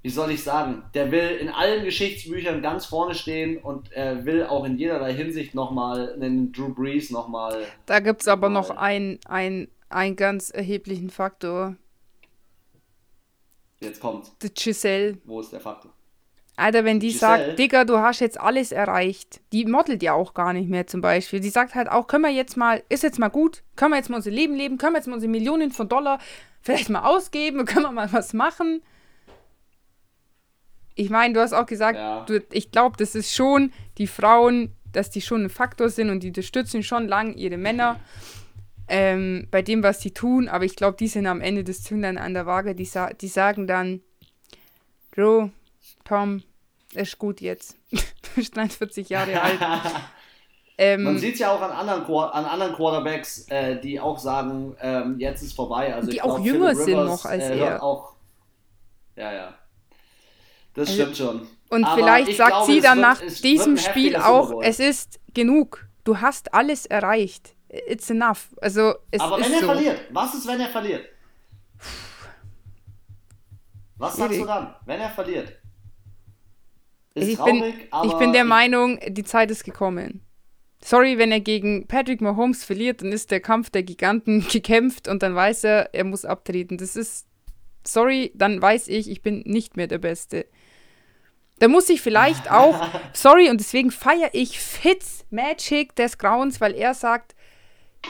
Speaker 1: wie soll ich sagen, der will in allen Geschichtsbüchern ganz vorne stehen und er will auch in jederlei Hinsicht nochmal einen Drew Brees nochmal.
Speaker 2: Da gibt es aber noch einen ein ganz erheblichen Faktor.
Speaker 1: Jetzt kommt.
Speaker 2: Die Giselle.
Speaker 1: Wo ist der Faktor?
Speaker 2: Alter, wenn die Giselle. sagt, Digga, du hast jetzt alles erreicht, die modelt ja auch gar nicht mehr zum Beispiel. Die sagt halt auch, können wir jetzt mal, ist jetzt mal gut, können wir jetzt mal unser Leben leben, können wir jetzt mal unsere Millionen von Dollar vielleicht mal ausgeben, können wir mal was machen. Ich meine, du hast auch gesagt, ja. du, ich glaube, das ist schon die Frauen, dass die schon ein Faktor sind und die unterstützen schon lang ihre Männer ähm, bei dem, was sie tun. Aber ich glaube, die sind am Ende des Zündern an der Waage. Die, sa die sagen dann, Bro, Tom, ist gut jetzt. (laughs) du bist 43 Jahre alt. (laughs)
Speaker 1: Ähm, Man sieht es ja auch an anderen, an anderen Quarterbacks, äh, die auch sagen, ähm, jetzt ist vorbei. Also
Speaker 2: die auch glaub, jünger Rivers, sind noch als äh, er.
Speaker 1: Auch, ja, ja. Das also, stimmt schon.
Speaker 2: Und Aber vielleicht sagt glaube, sie dann nach wird, diesem Spiel auch, es ist genug. Du hast alles erreicht. It's enough. Also, es
Speaker 1: Aber
Speaker 2: wenn
Speaker 1: er
Speaker 2: so.
Speaker 1: verliert, was ist, wenn er verliert? Was sagst du dann, wenn er verliert?
Speaker 2: Ist ich, traurig, bin, ich bin der Meinung, die Zeit ist gekommen. Sorry, wenn er gegen Patrick Mahomes verliert, dann ist der Kampf der Giganten (laughs) gekämpft und dann weiß er, er muss abtreten. Das ist, sorry, dann weiß ich, ich bin nicht mehr der Beste. Da muss ich vielleicht (laughs) auch, sorry, und deswegen feiere ich Fitz Magic des Grauens, weil er sagt,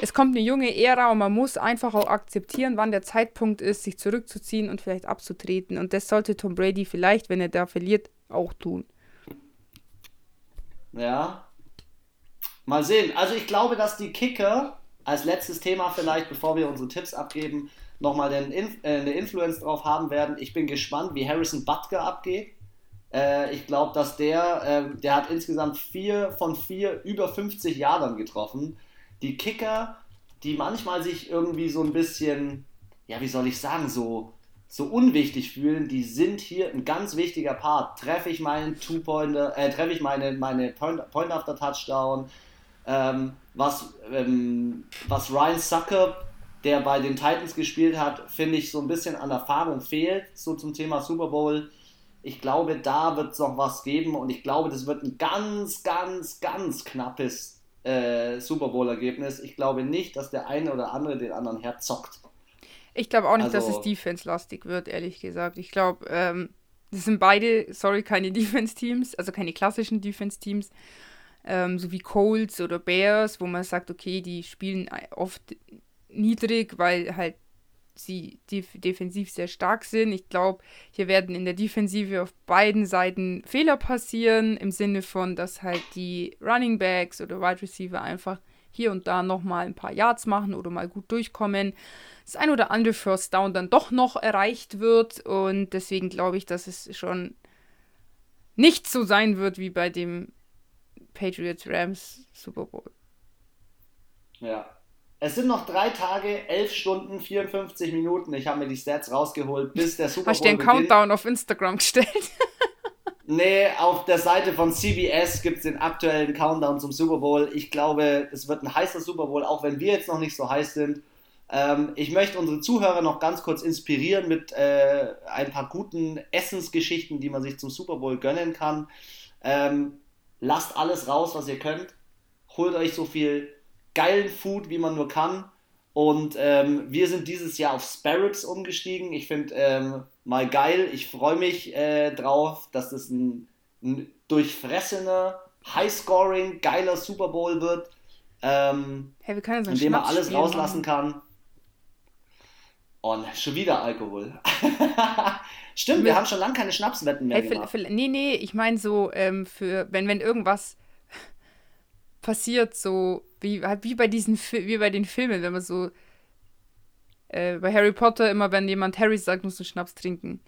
Speaker 2: es kommt eine junge Ära und man muss einfach auch akzeptieren, wann der Zeitpunkt ist, sich zurückzuziehen und vielleicht abzutreten. Und das sollte Tom Brady vielleicht, wenn er da verliert, auch tun.
Speaker 1: Ja. Mal sehen. Also ich glaube, dass die Kicker als letztes Thema vielleicht, bevor wir unsere Tipps abgeben, nochmal äh, eine Influence drauf haben werden. Ich bin gespannt, wie Harrison Butker abgeht. Äh, ich glaube, dass der, äh, der hat insgesamt vier von vier über 50 Jahren getroffen. Die Kicker, die manchmal sich irgendwie so ein bisschen, ja, wie soll ich sagen, so so unwichtig fühlen, die sind hier ein ganz wichtiger Part. Treffe ich meinen Two-Pointer, äh, treffe ich meine, meine Point, Point after Touchdown, ähm, was, ähm, was Ryan Sucker, der bei den Titans gespielt hat, finde ich so ein bisschen an Erfahrung fehlt, so zum Thema Super Bowl. Ich glaube, da wird es noch was geben und ich glaube, das wird ein ganz, ganz, ganz knappes äh, Super Bowl-Ergebnis. Ich glaube nicht, dass der eine oder andere den anderen herzockt.
Speaker 2: Ich glaube auch nicht, also, dass es Defense-lastig wird, ehrlich gesagt. Ich glaube, ähm, das sind beide, sorry, keine (laughs) Defense-Teams, also keine klassischen Defense-Teams, ähm, so wie Colts oder Bears, wo man sagt, okay, die spielen oft niedrig, weil halt sie def defensiv sehr stark sind. Ich glaube, hier werden in der Defensive auf beiden Seiten Fehler passieren, im Sinne von, dass halt die Running Backs oder Wide Receiver einfach hier und da nochmal ein paar Yards machen oder mal gut durchkommen. Das ein oder andere First Down dann doch noch erreicht wird und deswegen glaube ich, dass es schon nicht so sein wird wie bei dem Patriots Rams Super Bowl.
Speaker 1: Ja. Es sind noch drei Tage, elf Stunden, 54 Minuten. Ich habe mir die Stats rausgeholt, bis der Super Bowl.
Speaker 2: Hast du den Countdown auf Instagram gestellt? (laughs)
Speaker 1: Nee, auf der Seite von CBS gibt es den aktuellen Countdown zum Super Bowl. Ich glaube, es wird ein heißer Super Bowl, auch wenn wir jetzt noch nicht so heiß sind. Ähm, ich möchte unsere Zuhörer noch ganz kurz inspirieren mit äh, ein paar guten Essensgeschichten, die man sich zum Super Bowl gönnen kann. Ähm, lasst alles raus, was ihr könnt. Holt euch so viel geilen Food, wie man nur kann. Und ähm, wir sind dieses Jahr auf Sparrows umgestiegen. Ich finde ähm, mal geil. Ich freue mich äh, drauf, dass das ein, ein durchfressener, high-scoring, geiler Super Bowl wird. Ähm,
Speaker 2: hey, wir können so
Speaker 1: in dem man alles rauslassen machen. kann. Oh, schon wieder Alkohol. (laughs) Stimmt, wir haben schon lange keine Schnapswetten mehr
Speaker 2: Hey,
Speaker 1: gemacht.
Speaker 2: nee, nee, ich meine so, ähm, für, wenn, wenn irgendwas passiert, so wie, halt wie bei diesen wie bei den Filmen, wenn man so äh, bei Harry Potter immer, wenn jemand Harry sagt, musst du Schnaps trinken.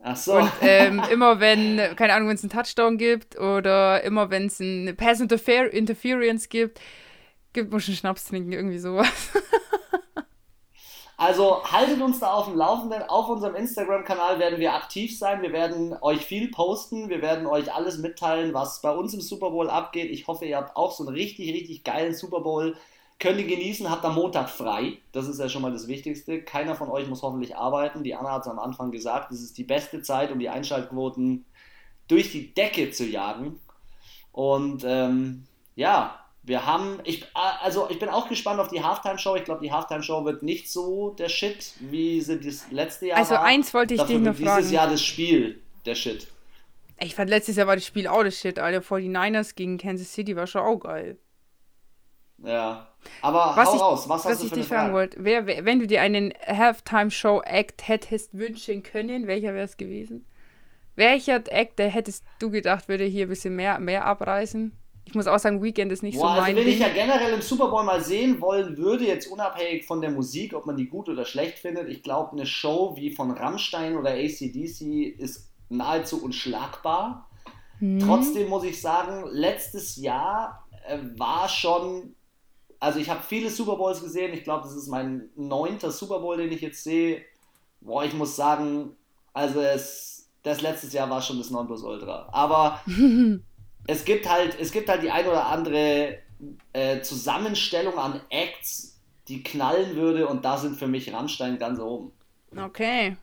Speaker 1: Ach so.
Speaker 2: Und ähm, (laughs) immer wenn, keine Ahnung, wenn es einen Touchdown gibt oder immer wenn es eine Pass Interfer Interference gibt, gibt man schon Schnaps trinken, irgendwie sowas. (laughs)
Speaker 1: Also haltet uns da auf dem Laufenden. Auf unserem Instagram-Kanal werden wir aktiv sein. Wir werden euch viel posten. Wir werden euch alles mitteilen, was bei uns im Super Bowl abgeht. Ich hoffe, ihr habt auch so einen richtig, richtig geilen Super Bowl. Könnt ihr genießen, habt am Montag frei. Das ist ja schon mal das Wichtigste. Keiner von euch muss hoffentlich arbeiten. Die Anna hat es am Anfang gesagt. Das ist die beste Zeit, um die Einschaltquoten durch die Decke zu jagen. Und ähm, ja, wir haben, ich, also ich bin auch gespannt auf die Halftime-Show. Ich glaube, die Halftime-Show wird nicht so der Shit, wie sie das letzte Jahr
Speaker 2: Also
Speaker 1: war.
Speaker 2: eins wollte ich
Speaker 1: Dafür
Speaker 2: dich noch fragen.
Speaker 1: dieses Jahr das Spiel der Shit.
Speaker 2: Ich fand letztes Jahr war das Spiel auch das Shit, Alter. 49ers gegen Kansas City war schon auch geil.
Speaker 1: Ja. Aber
Speaker 2: Was
Speaker 1: hau
Speaker 2: ich,
Speaker 1: raus, was,
Speaker 2: was
Speaker 1: hast du
Speaker 2: ich
Speaker 1: für
Speaker 2: dich fragen
Speaker 1: Frage?
Speaker 2: wollte, wer, wer, wenn du dir einen Halftime-Show-Act hättest wünschen können, welcher wäre es gewesen? Welcher Act, der hättest du gedacht, würde hier ein bisschen mehr, mehr abreißen? Ich muss auch sagen, Weekend ist nicht
Speaker 1: Boah,
Speaker 2: so
Speaker 1: also
Speaker 2: mein
Speaker 1: wenn ich
Speaker 2: Ding.
Speaker 1: ja generell im Super Bowl mal sehen wollen würde, jetzt unabhängig von der Musik, ob man die gut oder schlecht findet, ich glaube, eine Show wie von Rammstein oder ACDC ist nahezu unschlagbar.
Speaker 2: Hm.
Speaker 1: Trotzdem muss ich sagen, letztes Jahr äh, war schon, also ich habe viele Super Bowls gesehen, ich glaube, das ist mein neunter Super Bowl, den ich jetzt sehe. Boah, ich muss sagen, also es, das letztes Jahr war schon das Nonplusultra. Aber (laughs) es gibt halt, es gibt halt die ein oder andere äh, Zusammenstellung an Acts, die knallen würde und da sind für mich Rammstein ganz oben.
Speaker 2: Okay.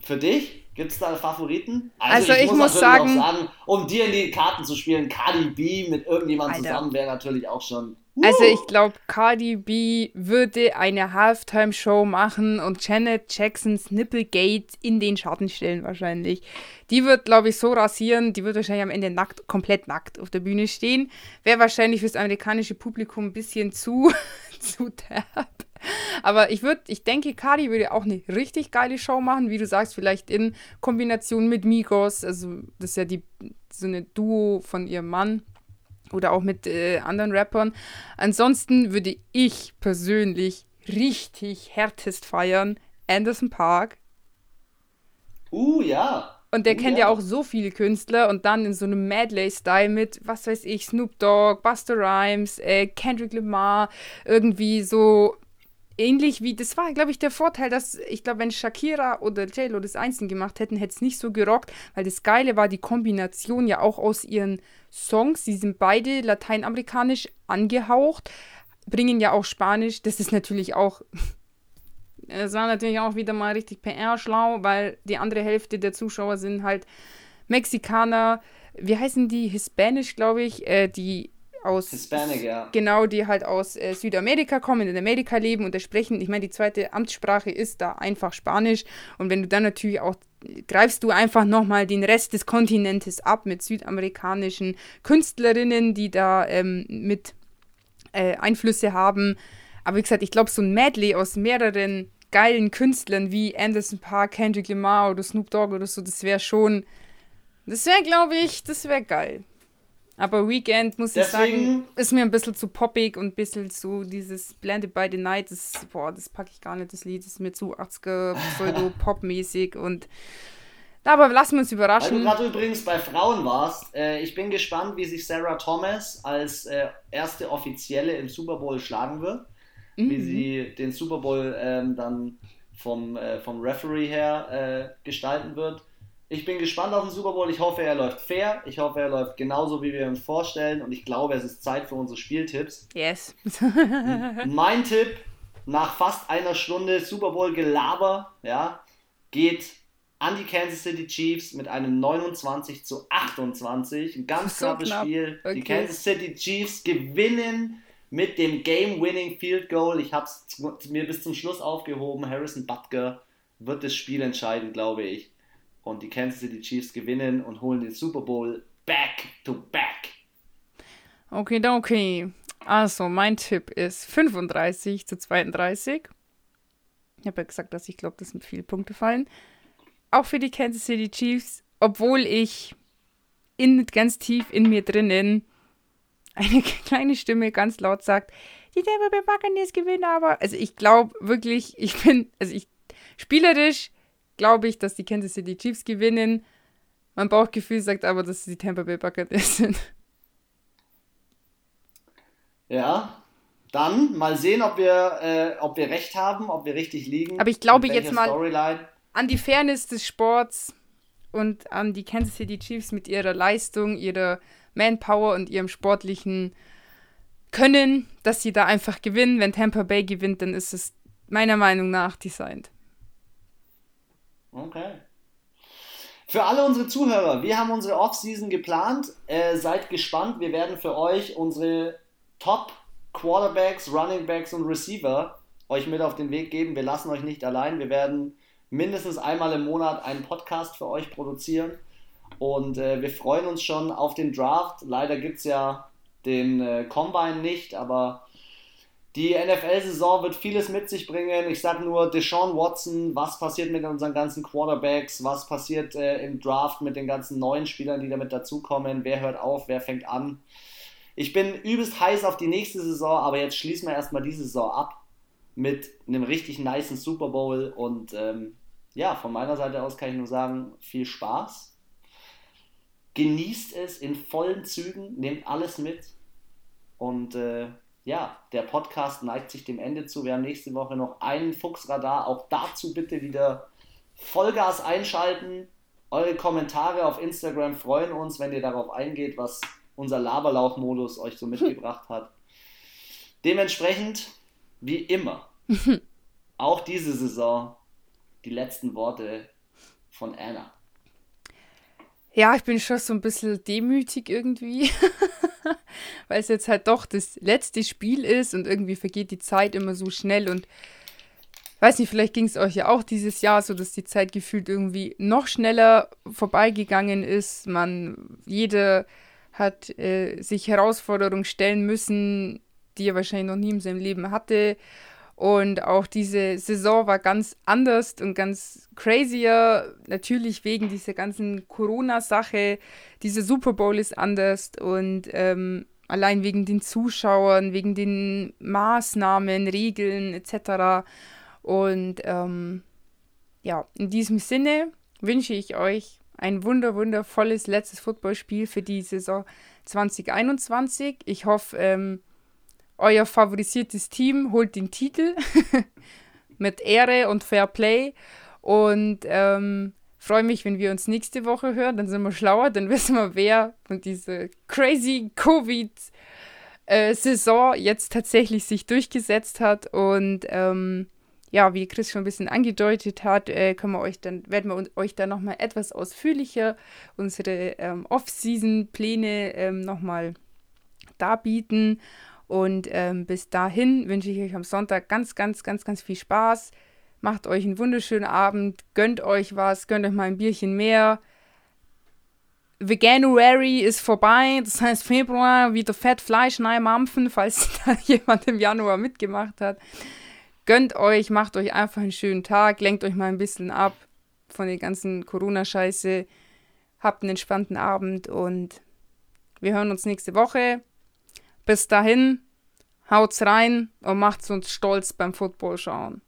Speaker 1: Für dich? Gibt es da Favoriten?
Speaker 2: Also ich muss
Speaker 1: natürlich
Speaker 2: sagen-
Speaker 1: sagen, um dir in die Karten zu spielen, Cardi B mit irgendjemandem
Speaker 2: Alter.
Speaker 1: zusammen wäre natürlich auch schon.
Speaker 2: Also ich glaube, Cardi B würde eine Halftime-Show machen und Janet Jacksons Nipplegate in den Schatten stellen wahrscheinlich. Die wird, glaube ich, so rasieren, die wird wahrscheinlich am Ende nackt, komplett nackt auf der Bühne stehen. Wäre wahrscheinlich fürs amerikanische Publikum ein bisschen zu, (laughs) zu derb. (laughs) Aber ich würde, ich denke, Cardi würde auch eine richtig geile Show machen, wie du sagst, vielleicht in Kombination mit Migos. Also das ist ja die so eine Duo von ihrem Mann oder auch mit äh, anderen Rappern. Ansonsten würde ich persönlich richtig härtest feiern Anderson Park.
Speaker 1: Uh, ja.
Speaker 2: Und der
Speaker 1: Oh,
Speaker 2: kennt
Speaker 1: ja.
Speaker 2: ja auch so viele Künstler und dann in so einem Medley-Style mit, was weiß ich, Snoop Dogg, Buster Rhymes, äh, Kendrick Lamar, irgendwie so ähnlich wie, das war, glaube ich, der Vorteil, dass, ich glaube, wenn Shakira oder J-Lo das einzeln gemacht hätten, hätte es nicht so gerockt, weil das Geile war die Kombination ja auch aus ihren Songs, die sind beide lateinamerikanisch angehaucht, bringen ja auch Spanisch, das ist natürlich auch (laughs) es war natürlich auch wieder mal richtig PR-schlau, weil die andere Hälfte der Zuschauer sind halt Mexikaner, wie heißen die? Hispanisch, glaube ich, äh, die aus.
Speaker 1: Hispanic, ja.
Speaker 2: Genau, die halt aus äh, Südamerika kommen, in Amerika leben und da sprechen. Ich meine, die zweite Amtssprache ist da einfach Spanisch. Und wenn du dann natürlich auch greifst du einfach nochmal den Rest des Kontinentes ab mit südamerikanischen Künstlerinnen, die da ähm, mit äh, Einflüsse haben. Aber wie gesagt, ich glaube, so ein Medley aus mehreren geilen Künstlern wie Anderson Park, Kendrick Lamar oder Snoop Dogg oder so, das wäre schon, das wäre, glaube ich, das wäre geil. Aber Weekend, muss ich sagen,
Speaker 1: Deswegen-
Speaker 2: ist mir ein bisschen zu poppig und ein bisschen zu dieses Blended by the Night, das, boah, das packe ich gar nicht, das Lied, das ist mir zu 80er, Pseudo-Pop-mäßig (laughs) und aber lassen wir uns
Speaker 1: Weil du
Speaker 2: überraschen.
Speaker 1: gerade übrigens bei Frauen warst, äh, ich bin gespannt, wie sich Sarah Thomas als äh, erste Offizielle im Super Bowl schlagen wird. Wie
Speaker 2: Mhm.
Speaker 1: sie den Super Bowl ähm, dann vom, äh, vom Referee her äh, gestalten wird. Ich bin gespannt auf den Super Bowl. Ich hoffe, er läuft fair. Ich hoffe, er läuft genauso, wie wir uns vorstellen. Und ich glaube, es ist Zeit für unsere Spieltipps.
Speaker 2: Yes. (laughs)
Speaker 1: Mein Tipp nach fast einer Stunde Super Bowl Gelaber, ja, geht an die Kansas City Chiefs mit einem 29 zu 28. Ein ganz
Speaker 2: So
Speaker 1: knappes
Speaker 2: knapp.
Speaker 1: Spiel.
Speaker 2: Okay.
Speaker 1: Die Kansas City Chiefs gewinnen mit dem Game-Winning Field Goal. Ich habe es mir bis zum Schluss aufgehoben. Harrison Butker wird das Spiel entscheiden, glaube ich. Und die Kansas City Chiefs gewinnen und holen den Super Bowl back to back.
Speaker 2: Okay, okay. Also, mein Tipp ist 35 zu 32. Ich habe ja gesagt, dass ich glaube, dass mir viele Punkte fallen. Auch für die Kansas City Chiefs, obwohl ich in, ganz tief in mir drinnen (laughs) eine kleine Stimme ganz laut sagt, die Bay Buccaneers gewinnen aber. Also ich glaube wirklich, ich bin, also ich, spielerisch glaube ich, dass die Kansas City Chiefs gewinnen. Mein Bauchgefühl sagt aber, dass es die Tampa Bay Buccaneers (laughs) sind.
Speaker 1: Ja, dann mal sehen, ob wir, äh, ob wir recht haben, ob wir richtig liegen.
Speaker 2: Aber ich glaube jetzt mal Storyline. an die Fairness des Sports und an die Kansas City Chiefs mit ihrer Leistung, ihrer Manpower und ihrem sportlichen Können, dass sie da einfach gewinnen. Wenn Tampa Bay gewinnt, dann ist es meiner Meinung nach designt.
Speaker 1: Okay. Für alle unsere Zuhörer, wir haben unsere Offseason geplant. Äh, seid gespannt. Wir werden für euch unsere Top Quarterbacks, Running Backs und Receiver euch mit auf den Weg geben. Wir lassen euch nicht allein. Wir werden mindestens einmal im Monat einen Podcast für euch produzieren. Und äh, wir freuen uns schon auf den Draft. Leider gibt es ja den äh, Combine nicht, aber die NFL-Saison wird vieles mit sich bringen. Ich sage nur Deshaun Watson, was passiert mit unseren ganzen Quarterbacks, was passiert äh, im Draft mit den ganzen neuen Spielern, die damit dazukommen, wer hört auf, wer fängt an. Ich bin übelst heiß auf die nächste Saison, aber jetzt schließen wir erstmal diese Saison ab mit einem richtig niceen Super Bowl und ähm, ja, von meiner Seite aus kann ich nur sagen, viel Spaß. Genießt es in vollen Zügen, nehmt alles mit und äh, ja, der Podcast neigt sich dem Ende zu. Wir haben nächste Woche noch einen Fuchsradar. Auch dazu bitte wieder Vollgas einschalten. Eure Kommentare auf Instagram freuen uns, wenn ihr darauf eingeht, was unser Laberlauch-Modus euch so mitgebracht hat. (laughs) Dementsprechend, wie immer, (laughs) auch diese Saison die letzten Worte von Anna.
Speaker 2: Ja, ich bin schon so ein bisschen demütig irgendwie, (laughs) weil es jetzt halt doch das letzte Spiel ist und irgendwie vergeht die Zeit immer so schnell und weiß nicht, vielleicht ging es euch ja auch dieses Jahr so, dass die Zeit gefühlt irgendwie noch schneller vorbeigegangen ist. Man, jede hat äh, sich Herausforderungen stellen müssen, die er wahrscheinlich noch nie in seinem Leben hatte. Und auch diese Saison war ganz anders und ganz crazier. Natürlich wegen dieser ganzen Corona-Sache. Dieser Super Bowl ist anders und ähm, allein wegen den Zuschauern, wegen den Maßnahmen, Regeln etc. Und ähm, ja, in diesem Sinne wünsche ich euch ein wunder, wundervolles letztes Footballspiel für die Saison 2021. Ich hoffe, ähm, euer favorisiertes Team holt den Titel (laughs) mit Ehre und Fair Play. Und ähm, freue mich, wenn wir uns nächste Woche hören. Dann sind wir schlauer, dann wissen wir, wer von dieser crazy Covid-Saison äh, jetzt tatsächlich sich durchgesetzt hat. Und ähm, ja, wie Chris schon ein bisschen angedeutet hat, äh, können wir euch dann, werden wir euch dann nochmal etwas ausführlicher unsere ähm, Off-Season-Pläne ähm, nochmal darbieten. Und ähm, bis dahin wünsche ich euch am Sonntag ganz, ganz, ganz, ganz viel Spaß. Macht euch einen wunderschönen Abend, gönnt euch was, gönnt euch mal ein Bierchen mehr. Veganuary ist vorbei, das heißt Februar wieder Fett, Fleisch, nein, Mampfen, falls (laughs) da jemand im Januar mitgemacht hat. Gönnt euch, macht euch einfach einen schönen Tag, lenkt euch mal ein bisschen ab von der ganzen Corona-Scheiße. Habt einen entspannten Abend und wir hören uns nächste Woche. Bis dahin, haut's rein und macht's uns stolz beim Football schauen.